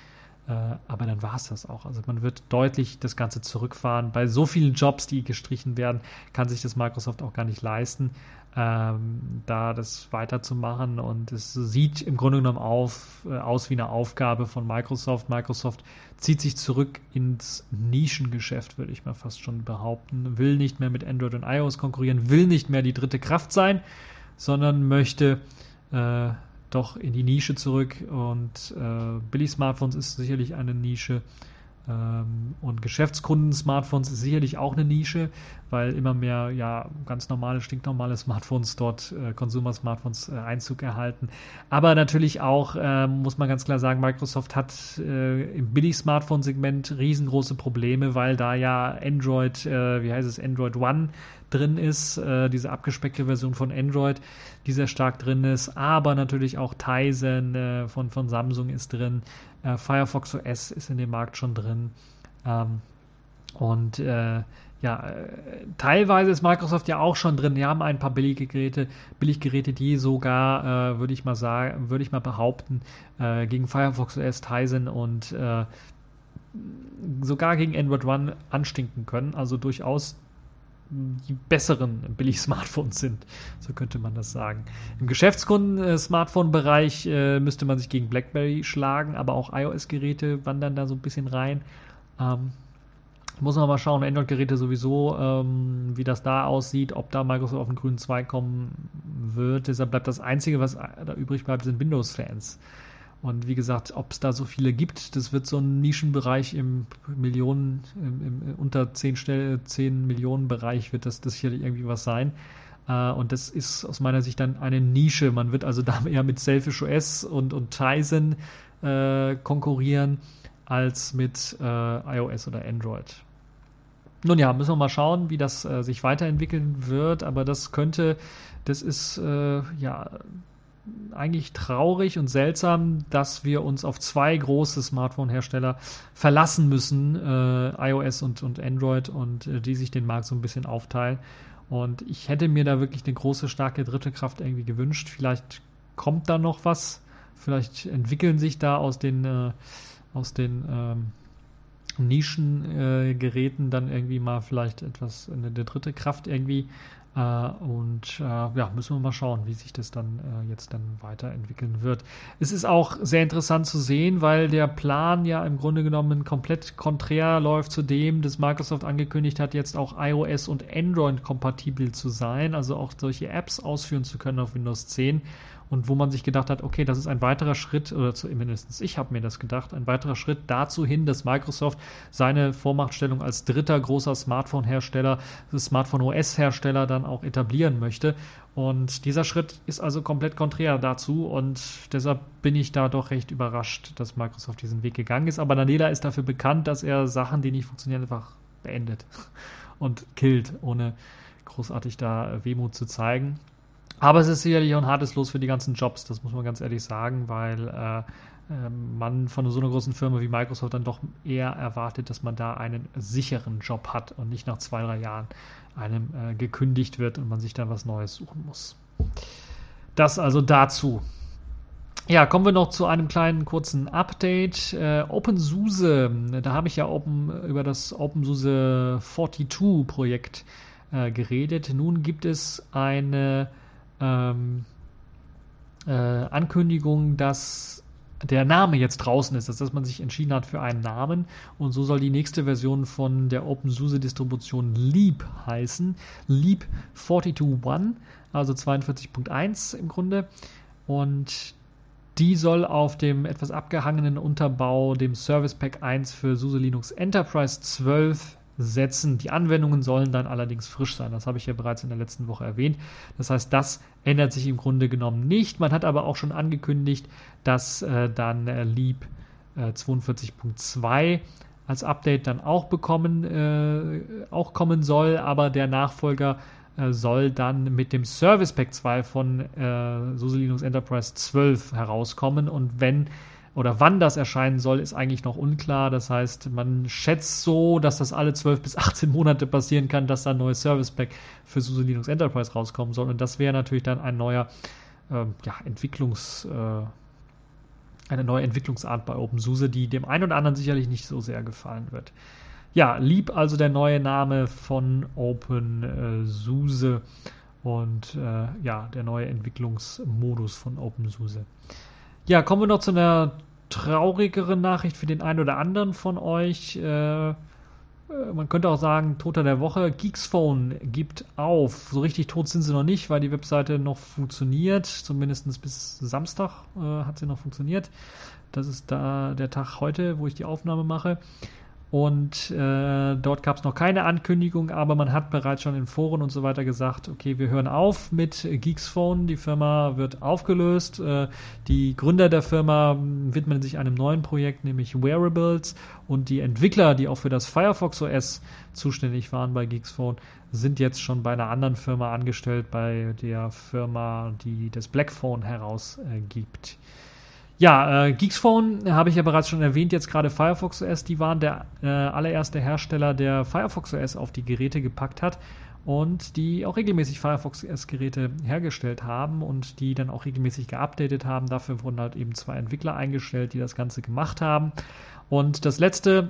Äh, aber dann war es das auch. Also man wird deutlich das Ganze zurückfahren. Bei so vielen Jobs, die gestrichen werden, kann sich das Microsoft auch gar nicht leisten ähm, da das weiterzumachen. Und es sieht im Grunde genommen auf, äh, aus wie eine Aufgabe von Microsoft. Microsoft zieht sich zurück ins Nischengeschäft, würde ich mal fast schon behaupten. Will nicht mehr mit Android und iOS konkurrieren, will nicht mehr die dritte Kraft sein, sondern möchte äh, doch in die Nische zurück. Und äh, Billig-Smartphones ist sicherlich eine Nische. Ähm, und Geschäftskunden-Smartphones ist sicherlich auch eine Nische, weil immer mehr ja ganz normale, stinknormale Smartphones dort, äh, Consumer-Smartphones, äh, Einzug erhalten. Aber natürlich auch, äh, muss man ganz klar sagen, Microsoft hat äh, im Billig-Smartphone-Segment riesengroße Probleme, weil da ja Android, äh, wie heißt es, Android One drin ist, äh, diese abgespeckte Version von Android, die sehr stark drin ist, aber natürlich auch Tizen von, von Samsung ist drin, äh, Firefox OS ist in dem Markt schon drin. Ähm, Und äh, ja, äh, teilweise ist Microsoft ja auch schon drin. Die haben ein paar billige Geräte, Billiggeräte, die sogar, äh, würde ich mal sagen, würde ich mal behaupten, äh, gegen Firefox OS, Tizen und äh, sogar gegen Android One anstinken können. Also durchaus die besseren Billig-Smartphones sind. So könnte man das sagen. Im Geschäftskunden-Smartphone-Bereich äh, müsste man sich gegen BlackBerry schlagen, aber auch iOS-Geräte wandern da so ein bisschen rein. Ähm, muss man mal schauen, Android-Geräte sowieso, ähm, wie das da aussieht, ob da Microsoft auf den grünen Zweig kommen wird. Deshalb bleibt das Einzige, was da übrig bleibt, sind Windows-Fans. Und wie gesagt, ob es da so viele gibt, das wird so ein Nischenbereich im Millionen, im, im unter 10, Stelle, 10 Millionen Bereich wird das, das sicherlich irgendwie was sein. Äh, und das ist aus meiner Sicht dann eine Nische. Man wird also da eher mit Selfish OS und, und Tizen äh, konkurrieren als mit äh, iOS oder Android. Nun ja, müssen wir mal schauen, wie das äh, sich weiterentwickeln wird, aber das könnte, das ist äh, ja eigentlich traurig und seltsam, dass wir uns auf zwei große Smartphone-Hersteller verlassen müssen, äh, iOS und, und Android, und äh, die sich den Markt so ein bisschen aufteilen. Und ich hätte mir da wirklich eine große, starke dritte Kraft irgendwie gewünscht. Vielleicht kommt da noch was. Vielleicht entwickeln sich da aus den, äh, aus den ähm, Nischengeräten äh, dann irgendwie mal vielleicht etwas, eine, eine dritte Kraft irgendwie. Äh, und äh, ja, müssen wir mal schauen, wie sich das dann äh, jetzt dann weiterentwickeln wird. Es ist auch sehr interessant zu sehen, weil der Plan ja im Grunde genommen komplett konträr läuft zu dem, dass Microsoft angekündigt hat, jetzt auch iOS und Android kompatibel zu sein, also auch solche Apps ausführen zu können auf Windows 10 und wo man sich gedacht hat, okay, das ist ein weiterer Schritt, oder zumindest ich habe mir das gedacht, ein weiterer Schritt dazu hin, dass Microsoft seine Vormachtstellung als dritter großer Smartphone-Hersteller, Smartphone-OS-Hersteller dann auch etablieren möchte. Und dieser Schritt ist also komplett konträr dazu und deshalb bin ich da doch recht überrascht, dass Microsoft diesen Weg gegangen ist. Aber Daniela ist dafür bekannt, dass er Sachen, die nicht funktionieren, einfach beendet und killt, ohne großartig da Wehmut zu zeigen. Aber es ist sicherlich auch ein hartes Los für die ganzen Jobs, das muss man ganz ehrlich sagen, weil äh, ähm, man von so einer großen Firma wie Microsoft dann doch eher erwartet, dass man da einen sicheren Job hat und nicht nach zwei, drei Jahren einem äh, gekündigt wird und man sich dann was Neues suchen muss. Das also dazu. Ja, kommen wir noch zu einem kleinen kurzen Update. Äh, OpenSUSE, da habe ich ja open, über das OpenSUSE 42 Projekt äh, geredet. Nun gibt es eine ähm, äh, Ankündigung, dass der Name jetzt draußen ist, dass man sich entschieden hat für einen Namen und so soll die nächste Version von der OpenSUSE Distribution Leap heißen. Leap 42.1, also 42.1 im Grunde und die soll auf dem etwas abgehangenen Unterbau, dem Service Pack 1 für SUSE Linux Enterprise 12 setzen. Die Anwendungen sollen dann allerdings frisch sein. Das habe ich ja bereits in der letzten Woche erwähnt. Das heißt, das ändert sich im Grunde genommen nicht. Man hat aber auch schon angekündigt, dass äh, dann äh, Leap äh, 42.2 als Update dann auch bekommen, äh, auch kommen soll, aber der Nachfolger äh, soll dann mit dem Service Pack 2 von äh, SUSE Linux Enterprise 12 herauskommen und wenn oder wann das erscheinen soll, ist eigentlich noch unklar. Das heißt, man schätzt so, dass das alle 12 bis 18 Monate passieren kann, dass da ein neues Service Pack für SUSE Linux Enterprise rauskommen soll. Und das wäre natürlich dann ein neuer äh, ja, Entwicklungs, äh, eine neue Entwicklungsart bei OpenSUSE, die dem einen oder anderen sicherlich nicht so sehr gefallen wird. Ja, lieb also der neue Name von OpenSUSE und äh, ja, der neue Entwicklungsmodus von OpenSUSE. Ja, kommen wir noch zu einer traurigeren Nachricht für den einen oder anderen von euch. Äh, äh, man könnte auch sagen, Toter der Woche. Geeksphone gibt auf. So richtig tot sind sie noch nicht, weil die Webseite noch funktioniert. Zumindest bis Samstag äh, hat sie noch funktioniert. Das ist da der Tag heute, wo ich die Aufnahme mache. Und äh, dort gab es noch keine Ankündigung, aber man hat bereits schon in Foren und so weiter gesagt, okay, wir hören auf mit Geeksphone, die Firma wird aufgelöst. Äh, die Gründer der Firma widmen sich einem neuen Projekt, nämlich Wearables. Und die Entwickler, die auch für das Firefox OS zuständig waren bei Geeksphone, sind jetzt schon bei einer anderen Firma angestellt, bei der Firma, die das Blackphone herausgibt. Äh, Ja, äh, Geeksphone habe ich ja bereits schon erwähnt, jetzt gerade Firefox OS, die waren der äh, allererste Hersteller, der Firefox OS auf die Geräte gepackt hat und die auch regelmäßig Firefox OS-Geräte hergestellt haben und die dann auch regelmäßig geupdatet haben. Dafür wurden halt eben zwei Entwickler eingestellt, die das Ganze gemacht haben. Und das letzte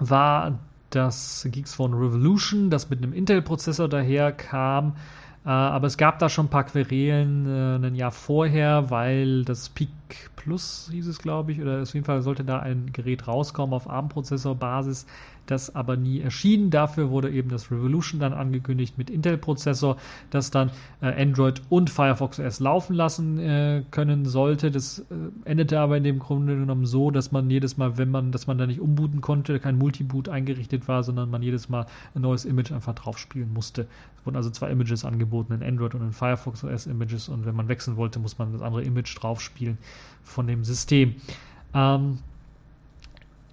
war das Geeksphone Revolution, das mit einem Intel-Prozessor daherkam. Äh, aber es gab da schon ein paar Querelen äh, ein Jahr vorher, weil das Peak Plus hieß es, glaube ich, oder auf jeden Fall sollte da ein Gerät rauskommen auf ARM-Prozessor-Basis das aber nie erschien. Dafür wurde eben das Revolution dann angekündigt mit Intel-Prozessor, das dann äh, Android und Firefox OS laufen lassen äh, können sollte. Das äh, endete aber in dem Grunde genommen so, dass man jedes Mal, wenn man, dass man da nicht umbooten konnte, kein Multiboot eingerichtet war, sondern man jedes Mal ein neues Image einfach drauf spielen musste. Es wurden also zwei Images angeboten, in Android und in Firefox OS Images und wenn man wechseln wollte, muss man das andere Image drauf spielen von dem System. Ähm,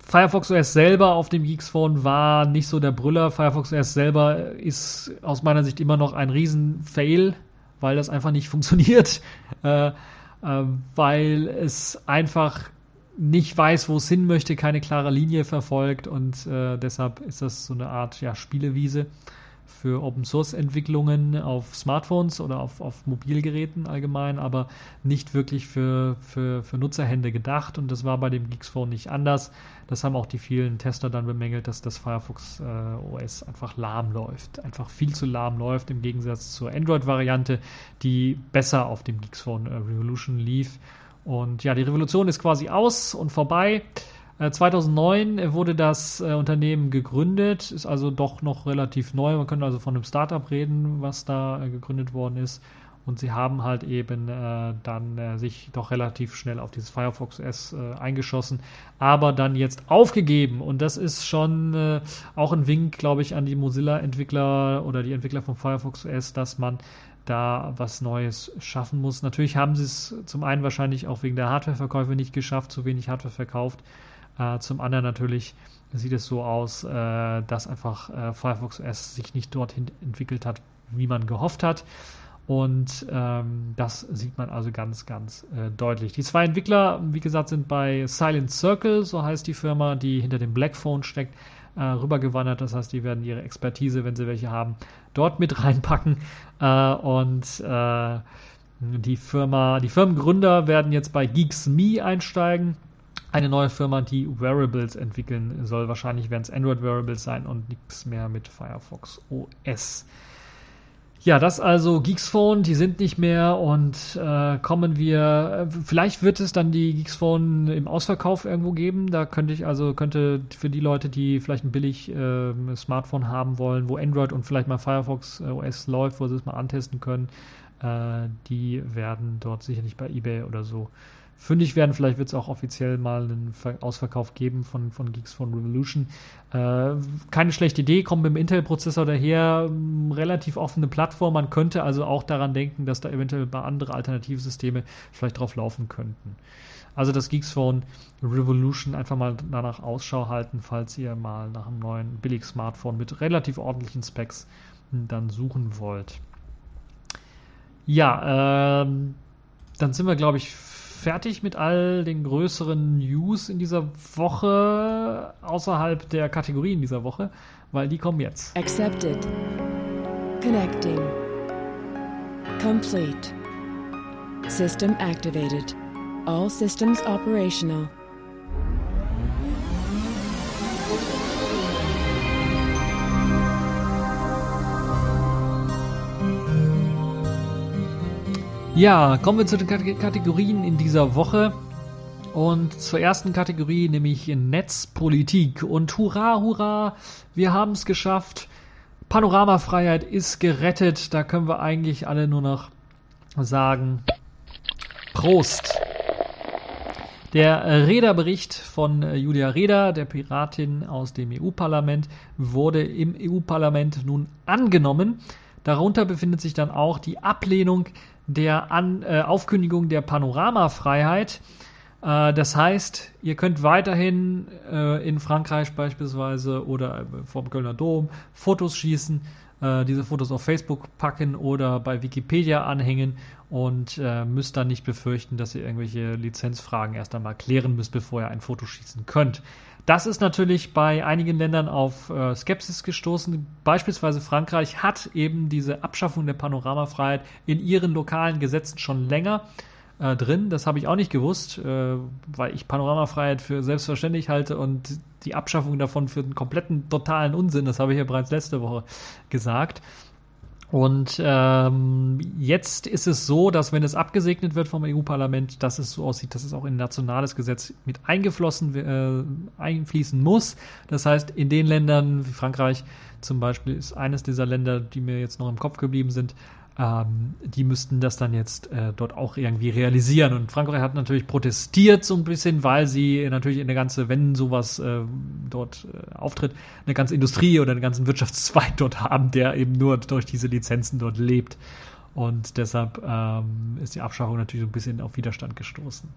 Firefox OS selber auf dem Geeks Phone war nicht so der Brüller. Firefox OS selber ist aus meiner Sicht immer noch ein Riesen-Fail, weil das einfach nicht funktioniert, äh, äh, weil es einfach nicht weiß, wo es hin möchte, keine klare Linie verfolgt und äh, deshalb ist das so eine Art ja, Spielewiese für Open Source Entwicklungen auf Smartphones oder auf, auf Mobilgeräten allgemein, aber nicht wirklich für, für, für Nutzerhände gedacht und das war bei dem Geeks Phone nicht anders. Das haben auch die vielen Tester dann bemängelt, dass das Firefox äh, OS einfach lahm läuft, einfach viel zu lahm läuft im Gegensatz zur Android-Variante, die besser auf dem Geeks Phone äh, Revolution lief. Und ja, die Revolution ist quasi aus und vorbei. 2009 äh, wurde das äh, Unternehmen gegründet, ist also doch noch relativ neu. Man könnte also von einem Startup reden, was da äh, gegründet worden ist. Und sie haben halt eben äh, dann äh, sich doch relativ schnell auf dieses Firefox OS äh, eingeschossen, aber dann jetzt aufgegeben. Und das ist schon auch ein Wink, glaube ich, an die Mozilla-Entwickler oder die Entwickler von Firefox OS, dass man da was Neues schaffen muss. Natürlich haben sie es zum einen wahrscheinlich auch wegen der Hardwareverkäufe nicht geschafft, zu wenig Hardware verkauft. Äh, zum anderen natürlich sieht es so aus, äh, dass einfach äh, Firefox OS sich nicht dorthin entwickelt hat, wie man gehofft hat. Und ähm, das sieht man also ganz, ganz äh, deutlich. Die zwei Entwickler, wie gesagt, sind bei Silent Circle, so heißt die Firma, die hinter dem Blackphone steckt, äh, rübergewandert. Das heißt, die werden ihre Expertise, wenn sie welche haben, dort mit reinpacken. Äh, und äh, die Firma, die Firmengründer werden jetzt bei Geeks Me einsteigen eine neue Firma, die Wearables entwickeln soll. Wahrscheinlich werden es Android-Wearables sein und nichts mehr mit Firefox OS. Ja, das also Geeks Phone, die sind nicht mehr und äh, kommen wir, äh, vielleicht wird es dann die Geeks Phone im Ausverkauf irgendwo geben. Da könnte ich also, könnte für die Leute, die vielleicht ein billig äh, Smartphone haben wollen, wo Android und vielleicht mal Firefox äh, OS läuft, wo sie es mal antesten können, äh, die werden dort sicherlich bei eBay oder so fündig werden. Vielleicht wird es auch offiziell mal einen Ausverkauf geben von, von Geeks von Revolution. Äh, keine schlechte Idee, kommt mit dem Intel-Prozessor daher, relativ offene Plattform. Man könnte also auch daran denken, dass da eventuell bei andere Alternativsysteme vielleicht drauf laufen könnten. Also das Geeks Phone Revolution einfach mal danach Ausschau halten, falls ihr mal nach einem neuen Billig-Smartphone mit relativ ordentlichen Specs dann suchen wollt. Ja, ähm, dann sind wir, glaube ich, fertig mit all den größeren News in dieser Woche, außerhalb der Kategorien dieser Woche, weil die kommen jetzt. Accepted. Connecting. Complete. System activated. All systems operational. Ja, kommen wir zu den Kategorien in dieser Woche. Und zur ersten Kategorie, nämlich Netzpolitik. Und hurra, hurra, wir haben es geschafft. Panoramafreiheit ist gerettet. Da können wir eigentlich alle nur noch sagen, Prost. Der Räderbericht von Julia Reda, der Piratin aus dem EU-Parlament, wurde im EU-Parlament nun angenommen. Darunter befindet sich dann auch die Ablehnung der An äh, Aufkündigung der Panoramafreiheit. Äh, das heißt, ihr könnt weiterhin äh, in Frankreich beispielsweise oder vom Kölner Dom Fotos schießen, äh, diese Fotos auf Facebook packen oder bei Wikipedia anhängen und äh, müsst dann nicht befürchten, dass ihr irgendwelche Lizenzfragen erst einmal klären müsst, bevor ihr ein Foto schießen könnt. Das ist natürlich bei einigen Ländern auf äh, Skepsis gestoßen. Beispielsweise Frankreich hat eben diese Abschaffung der Panoramafreiheit in ihren lokalen Gesetzen schon länger äh, drin. Das habe ich auch nicht gewusst, äh, weil ich Panoramafreiheit für selbstverständlich halte und die Abschaffung davon für einen kompletten totalen Unsinn. Das habe ich ja bereits letzte Woche gesagt. Und ähm, jetzt ist es so, dass wenn es abgesegnet wird vom EU-Parlament, dass es so aussieht, dass es auch in nationales Gesetz mit eingeflossen äh, einfließen muss. Das heißt, in den Ländern wie Frankreich zum Beispiel ist eines dieser Länder, die mir jetzt noch im Kopf geblieben sind, ähm, die müssten das dann jetzt äh, dort auch irgendwie realisieren. Und Frankreich hat natürlich protestiert so ein bisschen, weil sie natürlich eine ganze, wenn sowas äh, dort äh, auftritt, eine ganze Industrie oder einen ganzen Wirtschaftszweig dort haben, der eben nur durch diese Lizenzen dort lebt. Und deshalb ähm, ist die Abschaffung natürlich so ein bisschen auf Widerstand gestoßen.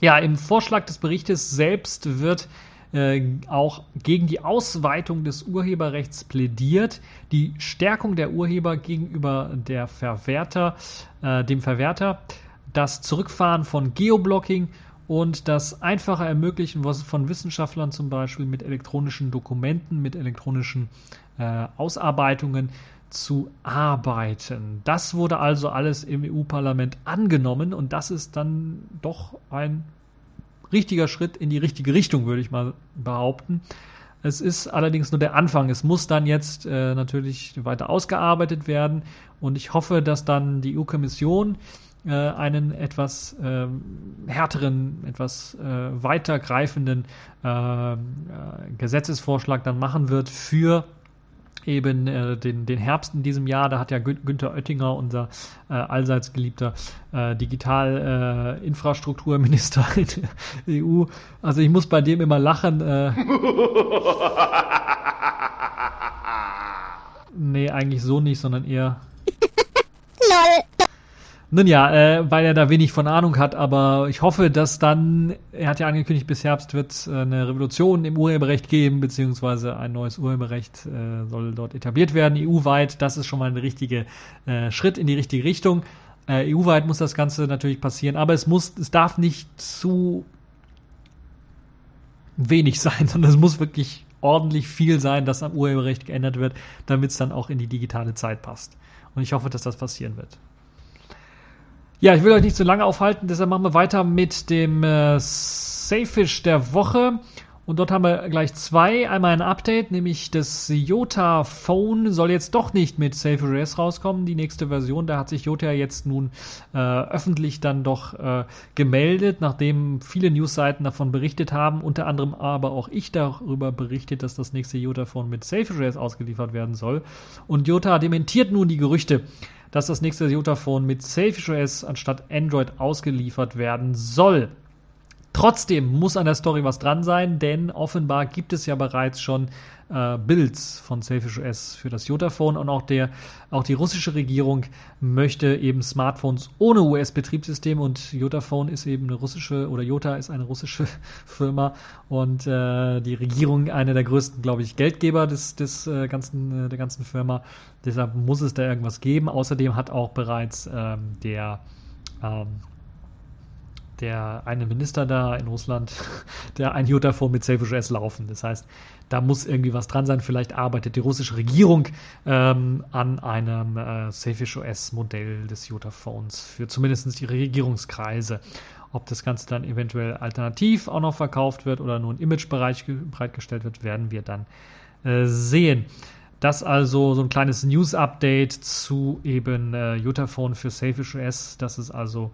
Ja, im Vorschlag des Berichtes selbst wird äh, auch gegen die Ausweitung des Urheberrechts plädiert, die Stärkung der Urheber gegenüber der Verwerter, äh, dem Verwerter, das Zurückfahren von Geoblocking und das einfache Ermöglichen von Wissenschaftlern zum Beispiel mit elektronischen Dokumenten, mit elektronischen äh, Ausarbeitungen zu arbeiten. Das wurde also alles im EU-Parlament angenommen und das ist dann doch ein richtiger Schritt in die richtige Richtung, würde ich mal behaupten. Es ist allerdings nur der Anfang. Es muss dann jetzt äh, natürlich weiter ausgearbeitet werden und ich hoffe, dass dann die EU-Kommission äh, einen etwas äh, härteren, etwas äh, weitergreifenden äh, äh, Gesetzesvorschlag dann machen wird für eben äh, den, den Herbst in diesem Jahr. Da hat ja Günther Oettinger, unser äh, allseits geliebter äh, Digital-Infrastrukturminister äh, in der EU, also ich muss bei dem immer lachen. Äh, nee, eigentlich so nicht, sondern eher. Lol. Nun ja, äh, weil er da wenig von Ahnung hat, aber ich hoffe, dass dann, er hat ja angekündigt, bis Herbst wird es äh, eine Revolution im Urheberrecht geben, beziehungsweise ein neues Urheberrecht äh, soll dort etabliert werden, EU-weit. Das ist schon mal ein richtiger äh, Schritt in die richtige Richtung. Äh, EU-weit muss das Ganze natürlich passieren, aber es muss, es darf nicht zu wenig sein, sondern es muss wirklich ordentlich viel sein, dass am Urheberrecht geändert wird, damit es dann auch in die digitale Zeit passt. Und ich hoffe, dass das passieren wird. Ja, ich will euch nicht zu lange aufhalten, deshalb machen wir weiter mit dem äh, Safish der Woche. Und dort haben wir gleich zwei. Einmal ein Update, nämlich das Jota Phone soll jetzt doch nicht mit SafeOS rauskommen. Die nächste Version, da hat sich Jota jetzt nun äh, öffentlich dann doch äh, gemeldet, nachdem viele Newsseiten davon berichtet haben, unter anderem aber auch ich darüber berichtet, dass das nächste Jota Phone mit SafeOS ausgeliefert werden soll. Und Jota dementiert nun die Gerüchte, dass das nächste Jotaphone mit Selfish OS anstatt Android ausgeliefert werden soll. Trotzdem muss an der Story was dran sein, denn offenbar gibt es ja bereits schon äh, Builds von Selfish OS für das Jotaphone und auch der, auch die russische Regierung möchte eben Smartphones ohne US-Betriebssystem und Jotaphone ist eben eine russische oder Jota ist eine russische Firma und äh, die Regierung einer der größten, glaube ich, Geldgeber des, des äh, ganzen, äh, der ganzen Firma. Deshalb muss es da irgendwas geben. Außerdem hat auch bereits ähm, der ähm, der eine Minister da in Russland, der ein Jotaphone mit SafeOS laufen. Das heißt, da muss irgendwie was dran sein. Vielleicht arbeitet die russische Regierung ähm, an einem äh, SafeOS-Modell des Jotaphones für zumindest die Regierungskreise. Ob das Ganze dann eventuell alternativ auch noch verkauft wird oder nur im Imagebereich bereitgestellt wird, werden wir dann äh, sehen. Das also so ein kleines News-Update zu eben äh, Jotaphone für SafeOS. Das ist also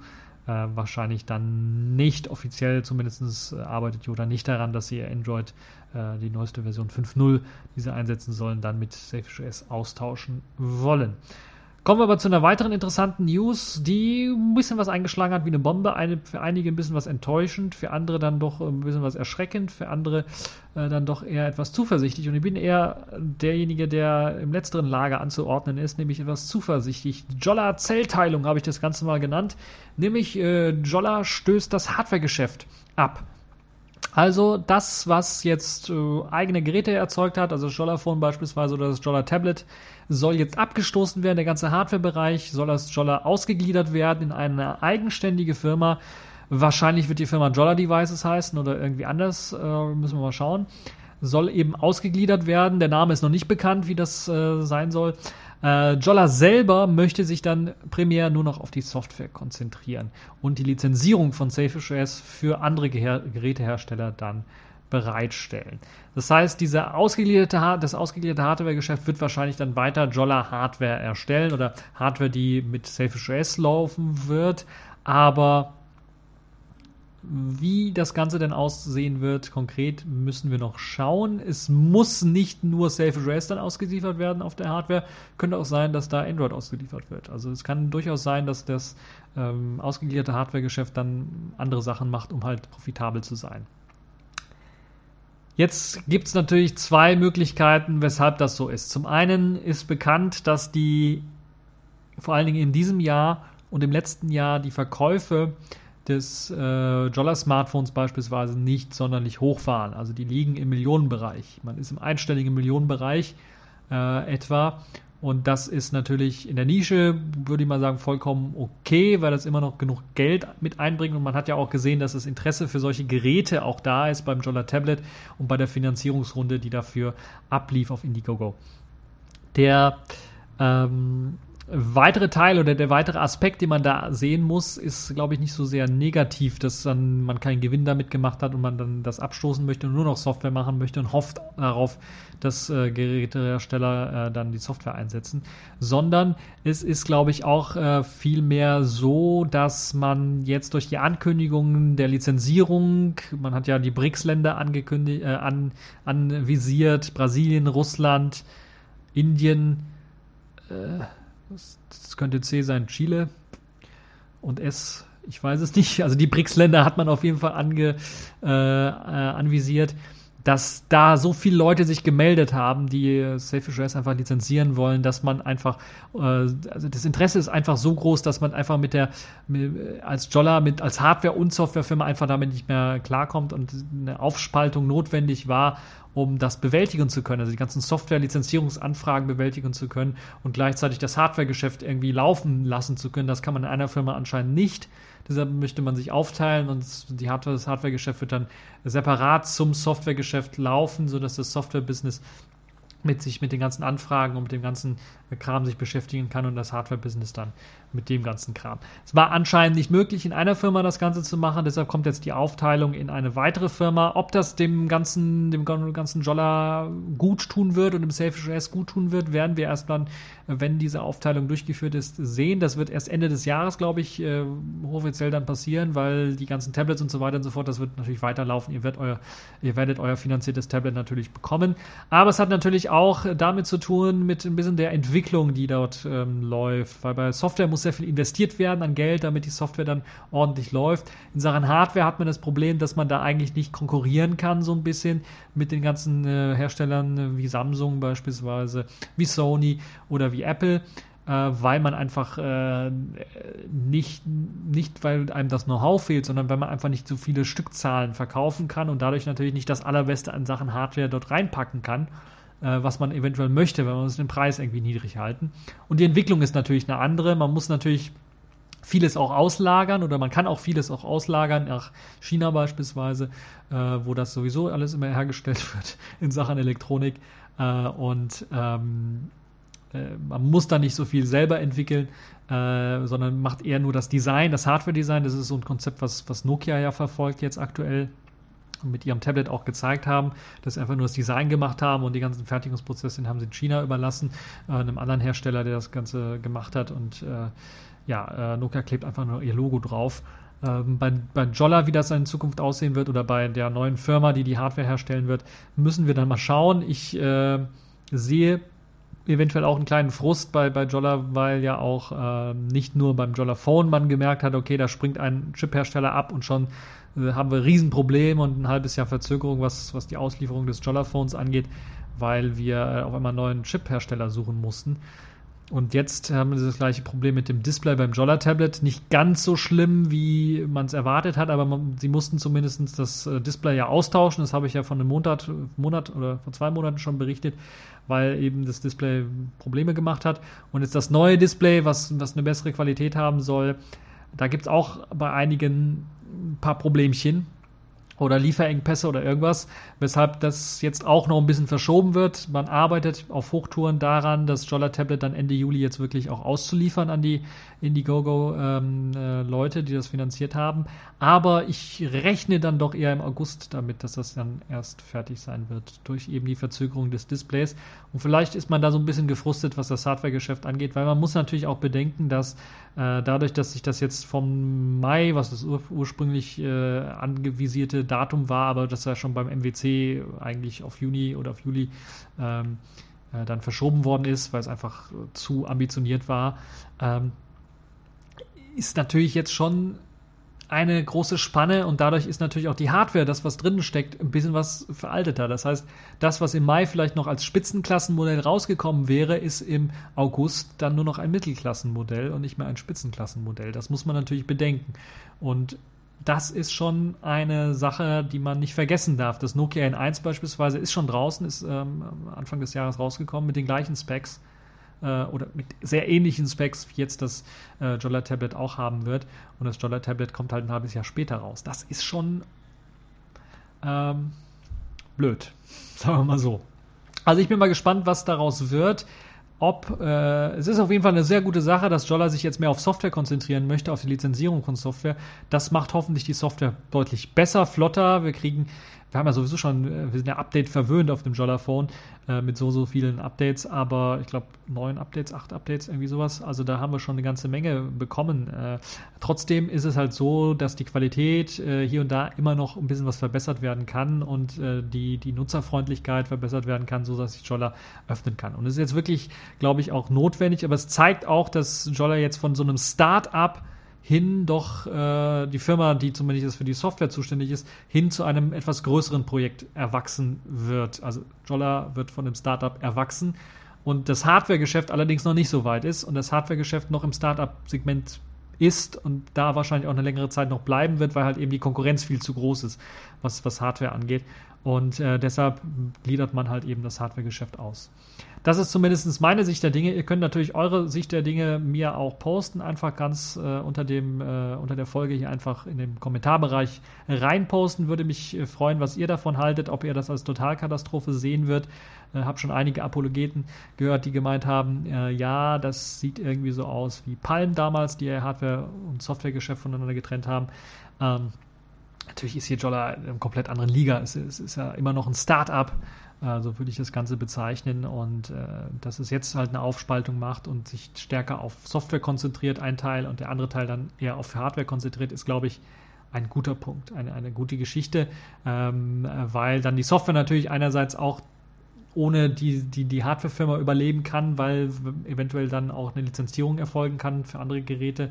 äh, wahrscheinlich dann nicht offiziell, zumindest äh, arbeitet Yoda nicht daran, dass sie Android, äh, die neueste Version 5.0, die sie einsetzen sollen, dann mit SafeOS austauschen wollen. Kommen wir aber zu einer weiteren interessanten News, die ein bisschen was eingeschlagen hat wie eine Bombe. Eine, für einige ein bisschen was enttäuschend, für andere dann doch ein bisschen was erschreckend, für andere äh, dann doch eher etwas zuversichtlich. Und ich bin eher derjenige, der im letzteren Lager anzuordnen ist, nämlich etwas zuversichtlich. Jolla Zellteilung habe ich das Ganze mal genannt. Nämlich äh, Jolla stößt das Hardwaregeschäft ab. Also das, was jetzt äh, eigene Geräte erzeugt hat, also das Jolla-Phone beispielsweise oder das Jolla-Tablet, soll jetzt abgestoßen werden. Der ganze Hardware-Bereich soll als Jolla ausgegliedert werden in eine eigenständige Firma. Wahrscheinlich wird die Firma Jolla Devices heißen oder irgendwie anders, äh, müssen wir mal schauen. Soll eben ausgegliedert werden. Der Name ist noch nicht bekannt, wie das äh, sein soll. Äh, Jolla selber möchte sich dann primär nur noch auf die Software konzentrieren und die Lizenzierung von SafeOS für andere Ge Gerätehersteller dann bereitstellen. Das heißt, diese ausgegliederte, das ausgegliederte Hardware-Geschäft wird wahrscheinlich dann weiter Jolla Hardware erstellen oder Hardware, die mit SafeOS laufen wird, aber wie das Ganze denn aussehen wird, konkret müssen wir noch schauen. Es muss nicht nur Safe OS dann ausgeliefert werden auf der Hardware, könnte auch sein, dass da Android ausgeliefert wird. Also es kann durchaus sein, dass das ähm, ausgegliederte Hardware-Geschäft dann andere Sachen macht, um halt profitabel zu sein. Jetzt gibt es natürlich zwei Möglichkeiten, weshalb das so ist. Zum einen ist bekannt, dass die vor allen Dingen in diesem Jahr und im letzten Jahr die Verkäufe des äh, Jolla-Smartphones beispielsweise nicht sonderlich hoch waren. Also die liegen im Millionenbereich. Man ist im einstelligen Millionenbereich äh, etwa. Und das ist natürlich in der Nische, würde ich mal sagen, vollkommen okay, weil das immer noch genug Geld mit einbringt. Und man hat ja auch gesehen, dass das Interesse für solche Geräte auch da ist beim Jolla Tablet und bei der Finanzierungsrunde, die dafür ablief auf Indiegogo. Der ähm, weitere Teil oder der weitere Aspekt, den man da sehen muss, ist, glaube ich, nicht so sehr negativ, dass dann man keinen Gewinn damit gemacht hat und man dann das abstoßen möchte und nur noch Software machen möchte und hofft darauf, dass äh, Gerätehersteller äh, dann die Software einsetzen, sondern es ist, glaube ich, auch äh, vielmehr so, dass man jetzt durch die Ankündigungen der Lizenzierung, man hat ja die BRICS-Länder angekündigt, äh, an, anvisiert, Brasilien, Russland, Indien, äh, das könnte C sein, Chile und S, ich weiß es nicht. Also die BRICS-Länder hat man auf jeden Fall ange, äh, äh, anvisiert, dass da so viele Leute sich gemeldet haben, die Safe OS einfach lizenzieren wollen, dass man einfach, äh, also das Interesse ist einfach so groß, dass man einfach mit der, als Jolla, mit, als Hardware- und Softwarefirma einfach damit nicht mehr klarkommt und eine Aufspaltung notwendig war, um das bewältigen zu können, also die ganzen Software-Lizenzierungsanfragen bewältigen zu können und gleichzeitig das Hardware-Geschäft irgendwie laufen lassen zu können. Das kann man in einer Firma anscheinend nicht. Deshalb möchte man sich aufteilen und die Hardware, das Hardware-Geschäft wird dann separat zum Software-Geschäft laufen, sodass das Software-Business mit sich mit den ganzen Anfragen und mit dem ganzen Kram sich beschäftigen kann und das Hardware-Business dann mit dem ganzen Kram. Es war anscheinend nicht möglich, in einer Firma das Ganze zu machen, deshalb kommt jetzt die Aufteilung in eine weitere Firma. Ob das dem ganzen, dem ganzen Jolla gut tun wird und dem Selfish OS gut tun wird, werden wir erst dann, wenn diese Aufteilung durchgeführt ist, sehen. Das wird erst Ende des Jahres, glaube ich, äh, offiziell dann passieren, weil die ganzen Tablets und so weiter und so fort, das wird natürlich weiterlaufen. Ihr, werdet euer, ihr werdet euer finanziertes Tablet natürlich bekommen. Aber es hat natürlich auch damit zu tun mit ein bisschen der Entwicklung, die dort ähm, läuft, weil bei Software muss muss sehr viel investiert werden an Geld, damit die Software dann ordentlich läuft. In Sachen Hardware hat man das Problem, dass man da eigentlich nicht konkurrieren kann, so ein bisschen mit den ganzen äh, Herstellern äh, wie Samsung beispielsweise, wie Sony oder wie Apple äh, weil man einfach äh, nicht, nicht, weil einem das Know-how fehlt, sondern weil man einfach nicht so viele Stückzahlen verkaufen kann und dadurch natürlich nicht das Allerbeste an Sachen Hardware dort reinpacken kann was man eventuell möchte, wenn man den Preis irgendwie niedrig halten. Und die Entwicklung ist natürlich eine andere. Man muss natürlich vieles auch auslagern oder man kann auch vieles auch auslagern nach China beispielsweise, äh, wo das sowieso alles immer hergestellt wird in Sachen Elektronik. Äh, und ähm, äh, man muss da nicht so viel selber entwickeln, äh, sondern macht eher nur das Design, das Hardware-Design. Das ist so ein Konzept, was, was Nokia ja verfolgt jetzt aktuell mit ihrem Tablet auch gezeigt haben, dass sie einfach nur das Design gemacht haben und die ganzen Fertigungsprozesse haben sie in China überlassen, äh, einem anderen Hersteller, der das Ganze gemacht hat. Und äh, ja, äh, Nokia klebt einfach nur ihr Logo drauf. Ähm, bei, bei Jolla, wie das in Zukunft aussehen wird, oder bei der neuen Firma, die die Hardware herstellen wird, müssen wir dann mal schauen. Ich äh, sehe eventuell auch einen kleinen Frust bei, bei Jolla, weil ja auch äh, nicht nur beim Jolla Phone man gemerkt hat, okay, da springt ein Chiphersteller ab und schon äh, haben wir Riesenprobleme und ein halbes Jahr Verzögerung, was, was die Auslieferung des Jolla Phones angeht, weil wir äh, auf einmal einen neuen Chiphersteller suchen mussten. Und jetzt haben wir das gleiche Problem mit dem Display beim Jolla-Tablet. Nicht ganz so schlimm, wie man es erwartet hat, aber man, sie mussten zumindest das äh, Display ja austauschen. Das habe ich ja von einem Monat, Monat oder vor zwei Monaten schon berichtet, weil eben das Display Probleme gemacht hat. Und jetzt das neue Display, was, was eine bessere Qualität haben soll, da gibt es auch bei einigen ein paar Problemchen oder Lieferengpässe oder irgendwas, weshalb das jetzt auch noch ein bisschen verschoben wird. Man arbeitet auf Hochtouren daran, das Jolla Tablet dann Ende Juli jetzt wirklich auch auszuliefern an die Indiegogo-Leute, ähm, äh, die das finanziert haben. Aber ich rechne dann doch eher im August damit, dass das dann erst fertig sein wird, durch eben die Verzögerung des Displays. Und vielleicht ist man da so ein bisschen gefrustet, was das Hardware-Geschäft angeht, weil man muss natürlich auch bedenken, dass äh, dadurch, dass sich das jetzt vom Mai, was das ur ursprünglich äh, angevisierte Datum war, aber das ja schon beim MWC eigentlich auf Juni oder auf Juli ähm, äh, dann verschoben worden ist, weil es einfach zu ambitioniert war, ähm, ist natürlich jetzt schon eine große Spanne und dadurch ist natürlich auch die Hardware, das was drinnen steckt, ein bisschen was veralteter. Das heißt, das, was im Mai vielleicht noch als Spitzenklassenmodell rausgekommen wäre, ist im August dann nur noch ein Mittelklassenmodell und nicht mehr ein Spitzenklassenmodell. Das muss man natürlich bedenken. Und das ist schon eine Sache, die man nicht vergessen darf. Das Nokia N1 beispielsweise ist schon draußen, ist ähm, Anfang des Jahres rausgekommen mit den gleichen Specs äh, oder mit sehr ähnlichen Specs, wie jetzt das äh, Jolla Tablet auch haben wird. Und das Jolla Tablet kommt halt ein halbes Jahr später raus. Das ist schon ähm, blöd, sagen wir mal so. Also ich bin mal gespannt, was daraus wird ob äh, es ist auf jeden Fall eine sehr gute Sache, dass Jolla sich jetzt mehr auf Software konzentrieren möchte, auf die Lizenzierung von Software. Das macht hoffentlich die Software deutlich besser, flotter. Wir kriegen wir haben ja sowieso schon, äh, wir sind ja Update verwöhnt auf dem Jolla-Phone äh, mit so, so vielen Updates, aber ich glaube neun Updates, acht Updates, irgendwie sowas. Also da haben wir schon eine ganze Menge bekommen. Äh, trotzdem ist es halt so, dass die Qualität äh, hier und da immer noch ein bisschen was verbessert werden kann und äh, die, die Nutzerfreundlichkeit verbessert werden kann, so dass sich Jolla öffnen kann. Und es ist jetzt wirklich, glaube ich, auch notwendig, aber es zeigt auch, dass Jolla jetzt von so einem Start-up hin doch äh, die Firma, die zumindest für die Software zuständig ist, hin zu einem etwas größeren Projekt erwachsen wird. Also Jolla wird von dem Startup erwachsen und das Hardware-Geschäft allerdings noch nicht so weit ist und das Hardware-Geschäft noch im Startup-Segment ist und da wahrscheinlich auch eine längere Zeit noch bleiben wird, weil halt eben die Konkurrenz viel zu groß ist, was, was Hardware angeht. Und äh, deshalb gliedert man halt eben das Hardware-Geschäft aus. Das ist zumindest meine Sicht der Dinge. Ihr könnt natürlich eure Sicht der Dinge mir auch posten, einfach ganz äh, unter, dem, äh, unter der Folge hier einfach in dem Kommentarbereich reinposten. Würde mich äh, freuen, was ihr davon haltet, ob ihr das als Totalkatastrophe sehen wird. Äh, habe schon einige Apologeten gehört, die gemeint haben, äh, ja, das sieht irgendwie so aus wie Palm damals, die ihr Hardware- und Softwaregeschäft voneinander getrennt haben. Ähm, natürlich ist hier Jolla in einer komplett anderen Liga. Es, es ist ja immer noch ein Start-up äh, so würde ich das Ganze bezeichnen. Und äh, dass es jetzt halt eine Aufspaltung macht und sich stärker auf Software konzentriert, ein Teil, und der andere Teil dann eher auf Hardware konzentriert, ist, glaube ich, ein guter Punkt, eine, eine gute Geschichte, ähm, weil dann die Software natürlich einerseits auch ohne die, die, die Hardwarefirma überleben kann, weil eventuell dann auch eine Lizenzierung erfolgen kann für andere Geräte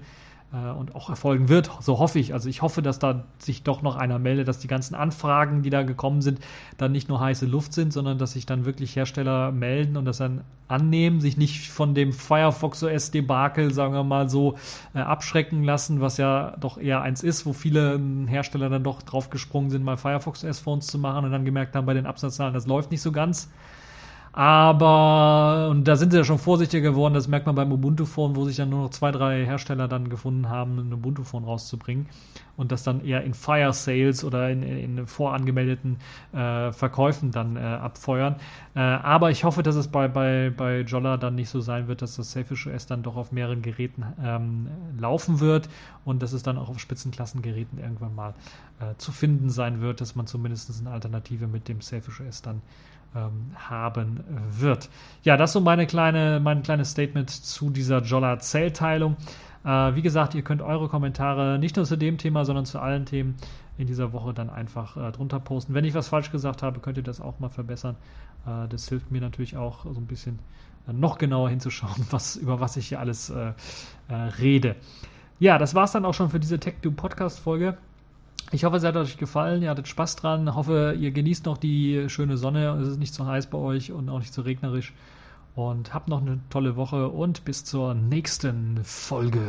und auch erfolgen wird. So hoffe ich. Also ich hoffe, dass da sich doch noch einer meldet, dass die ganzen Anfragen, die da gekommen sind, dann nicht nur heiße Luft sind, sondern dass sich dann wirklich Hersteller melden und das dann annehmen, sich nicht von dem Firefox OS Debakel, sagen wir mal so, äh, abschrecken lassen, was ja doch eher eins ist, wo viele Hersteller dann doch draufgesprungen sind, mal Firefox OS Phones zu machen und dann gemerkt haben bei den Absatzzahlen, das läuft nicht so ganz. Aber, und da sind sie ja schon vorsichtiger geworden, das merkt man beim Ubuntu-Phone, wo sich dann nur noch zwei, drei Hersteller dann gefunden haben, ein Ubuntu-Phone rauszubringen. Und das dann eher in Fire Sales oder in, in vorangemeldeten äh, Verkäufen dann äh, abfeuern. Äh, aber ich hoffe, dass es bei, bei, bei Jolla dann nicht so sein wird, dass das Selfish OS dann doch auf mehreren Geräten ähm, laufen wird und dass es dann auch auf Spitzenklassengeräten irgendwann mal äh, zu finden sein wird, dass man zumindest eine Alternative mit dem Selfish OS dann ähm, haben wird. Ja, das so meine kleine, mein kleines Statement zu dieser Jolla-Zellteilung. Äh, wie gesagt, ihr könnt eure Kommentare nicht nur zu dem Thema, sondern zu allen Themen in dieser Woche dann einfach äh, drunter posten. Wenn ich was falsch gesagt habe, könnt ihr das auch mal verbessern. Äh, das hilft mir natürlich auch so ein bisschen noch genauer hinzuschauen, was, über was ich hier alles äh, äh, rede. Ja, das war es dann auch schon für diese TechDo Podcast-Folge. Ich hoffe, es hat euch gefallen, ihr hattet Spaß dran. Ich hoffe, ihr genießt noch die schöne Sonne. Es ist nicht zu heiß bei euch und auch nicht zu regnerisch. Und habt noch eine tolle Woche und bis zur nächsten Folge.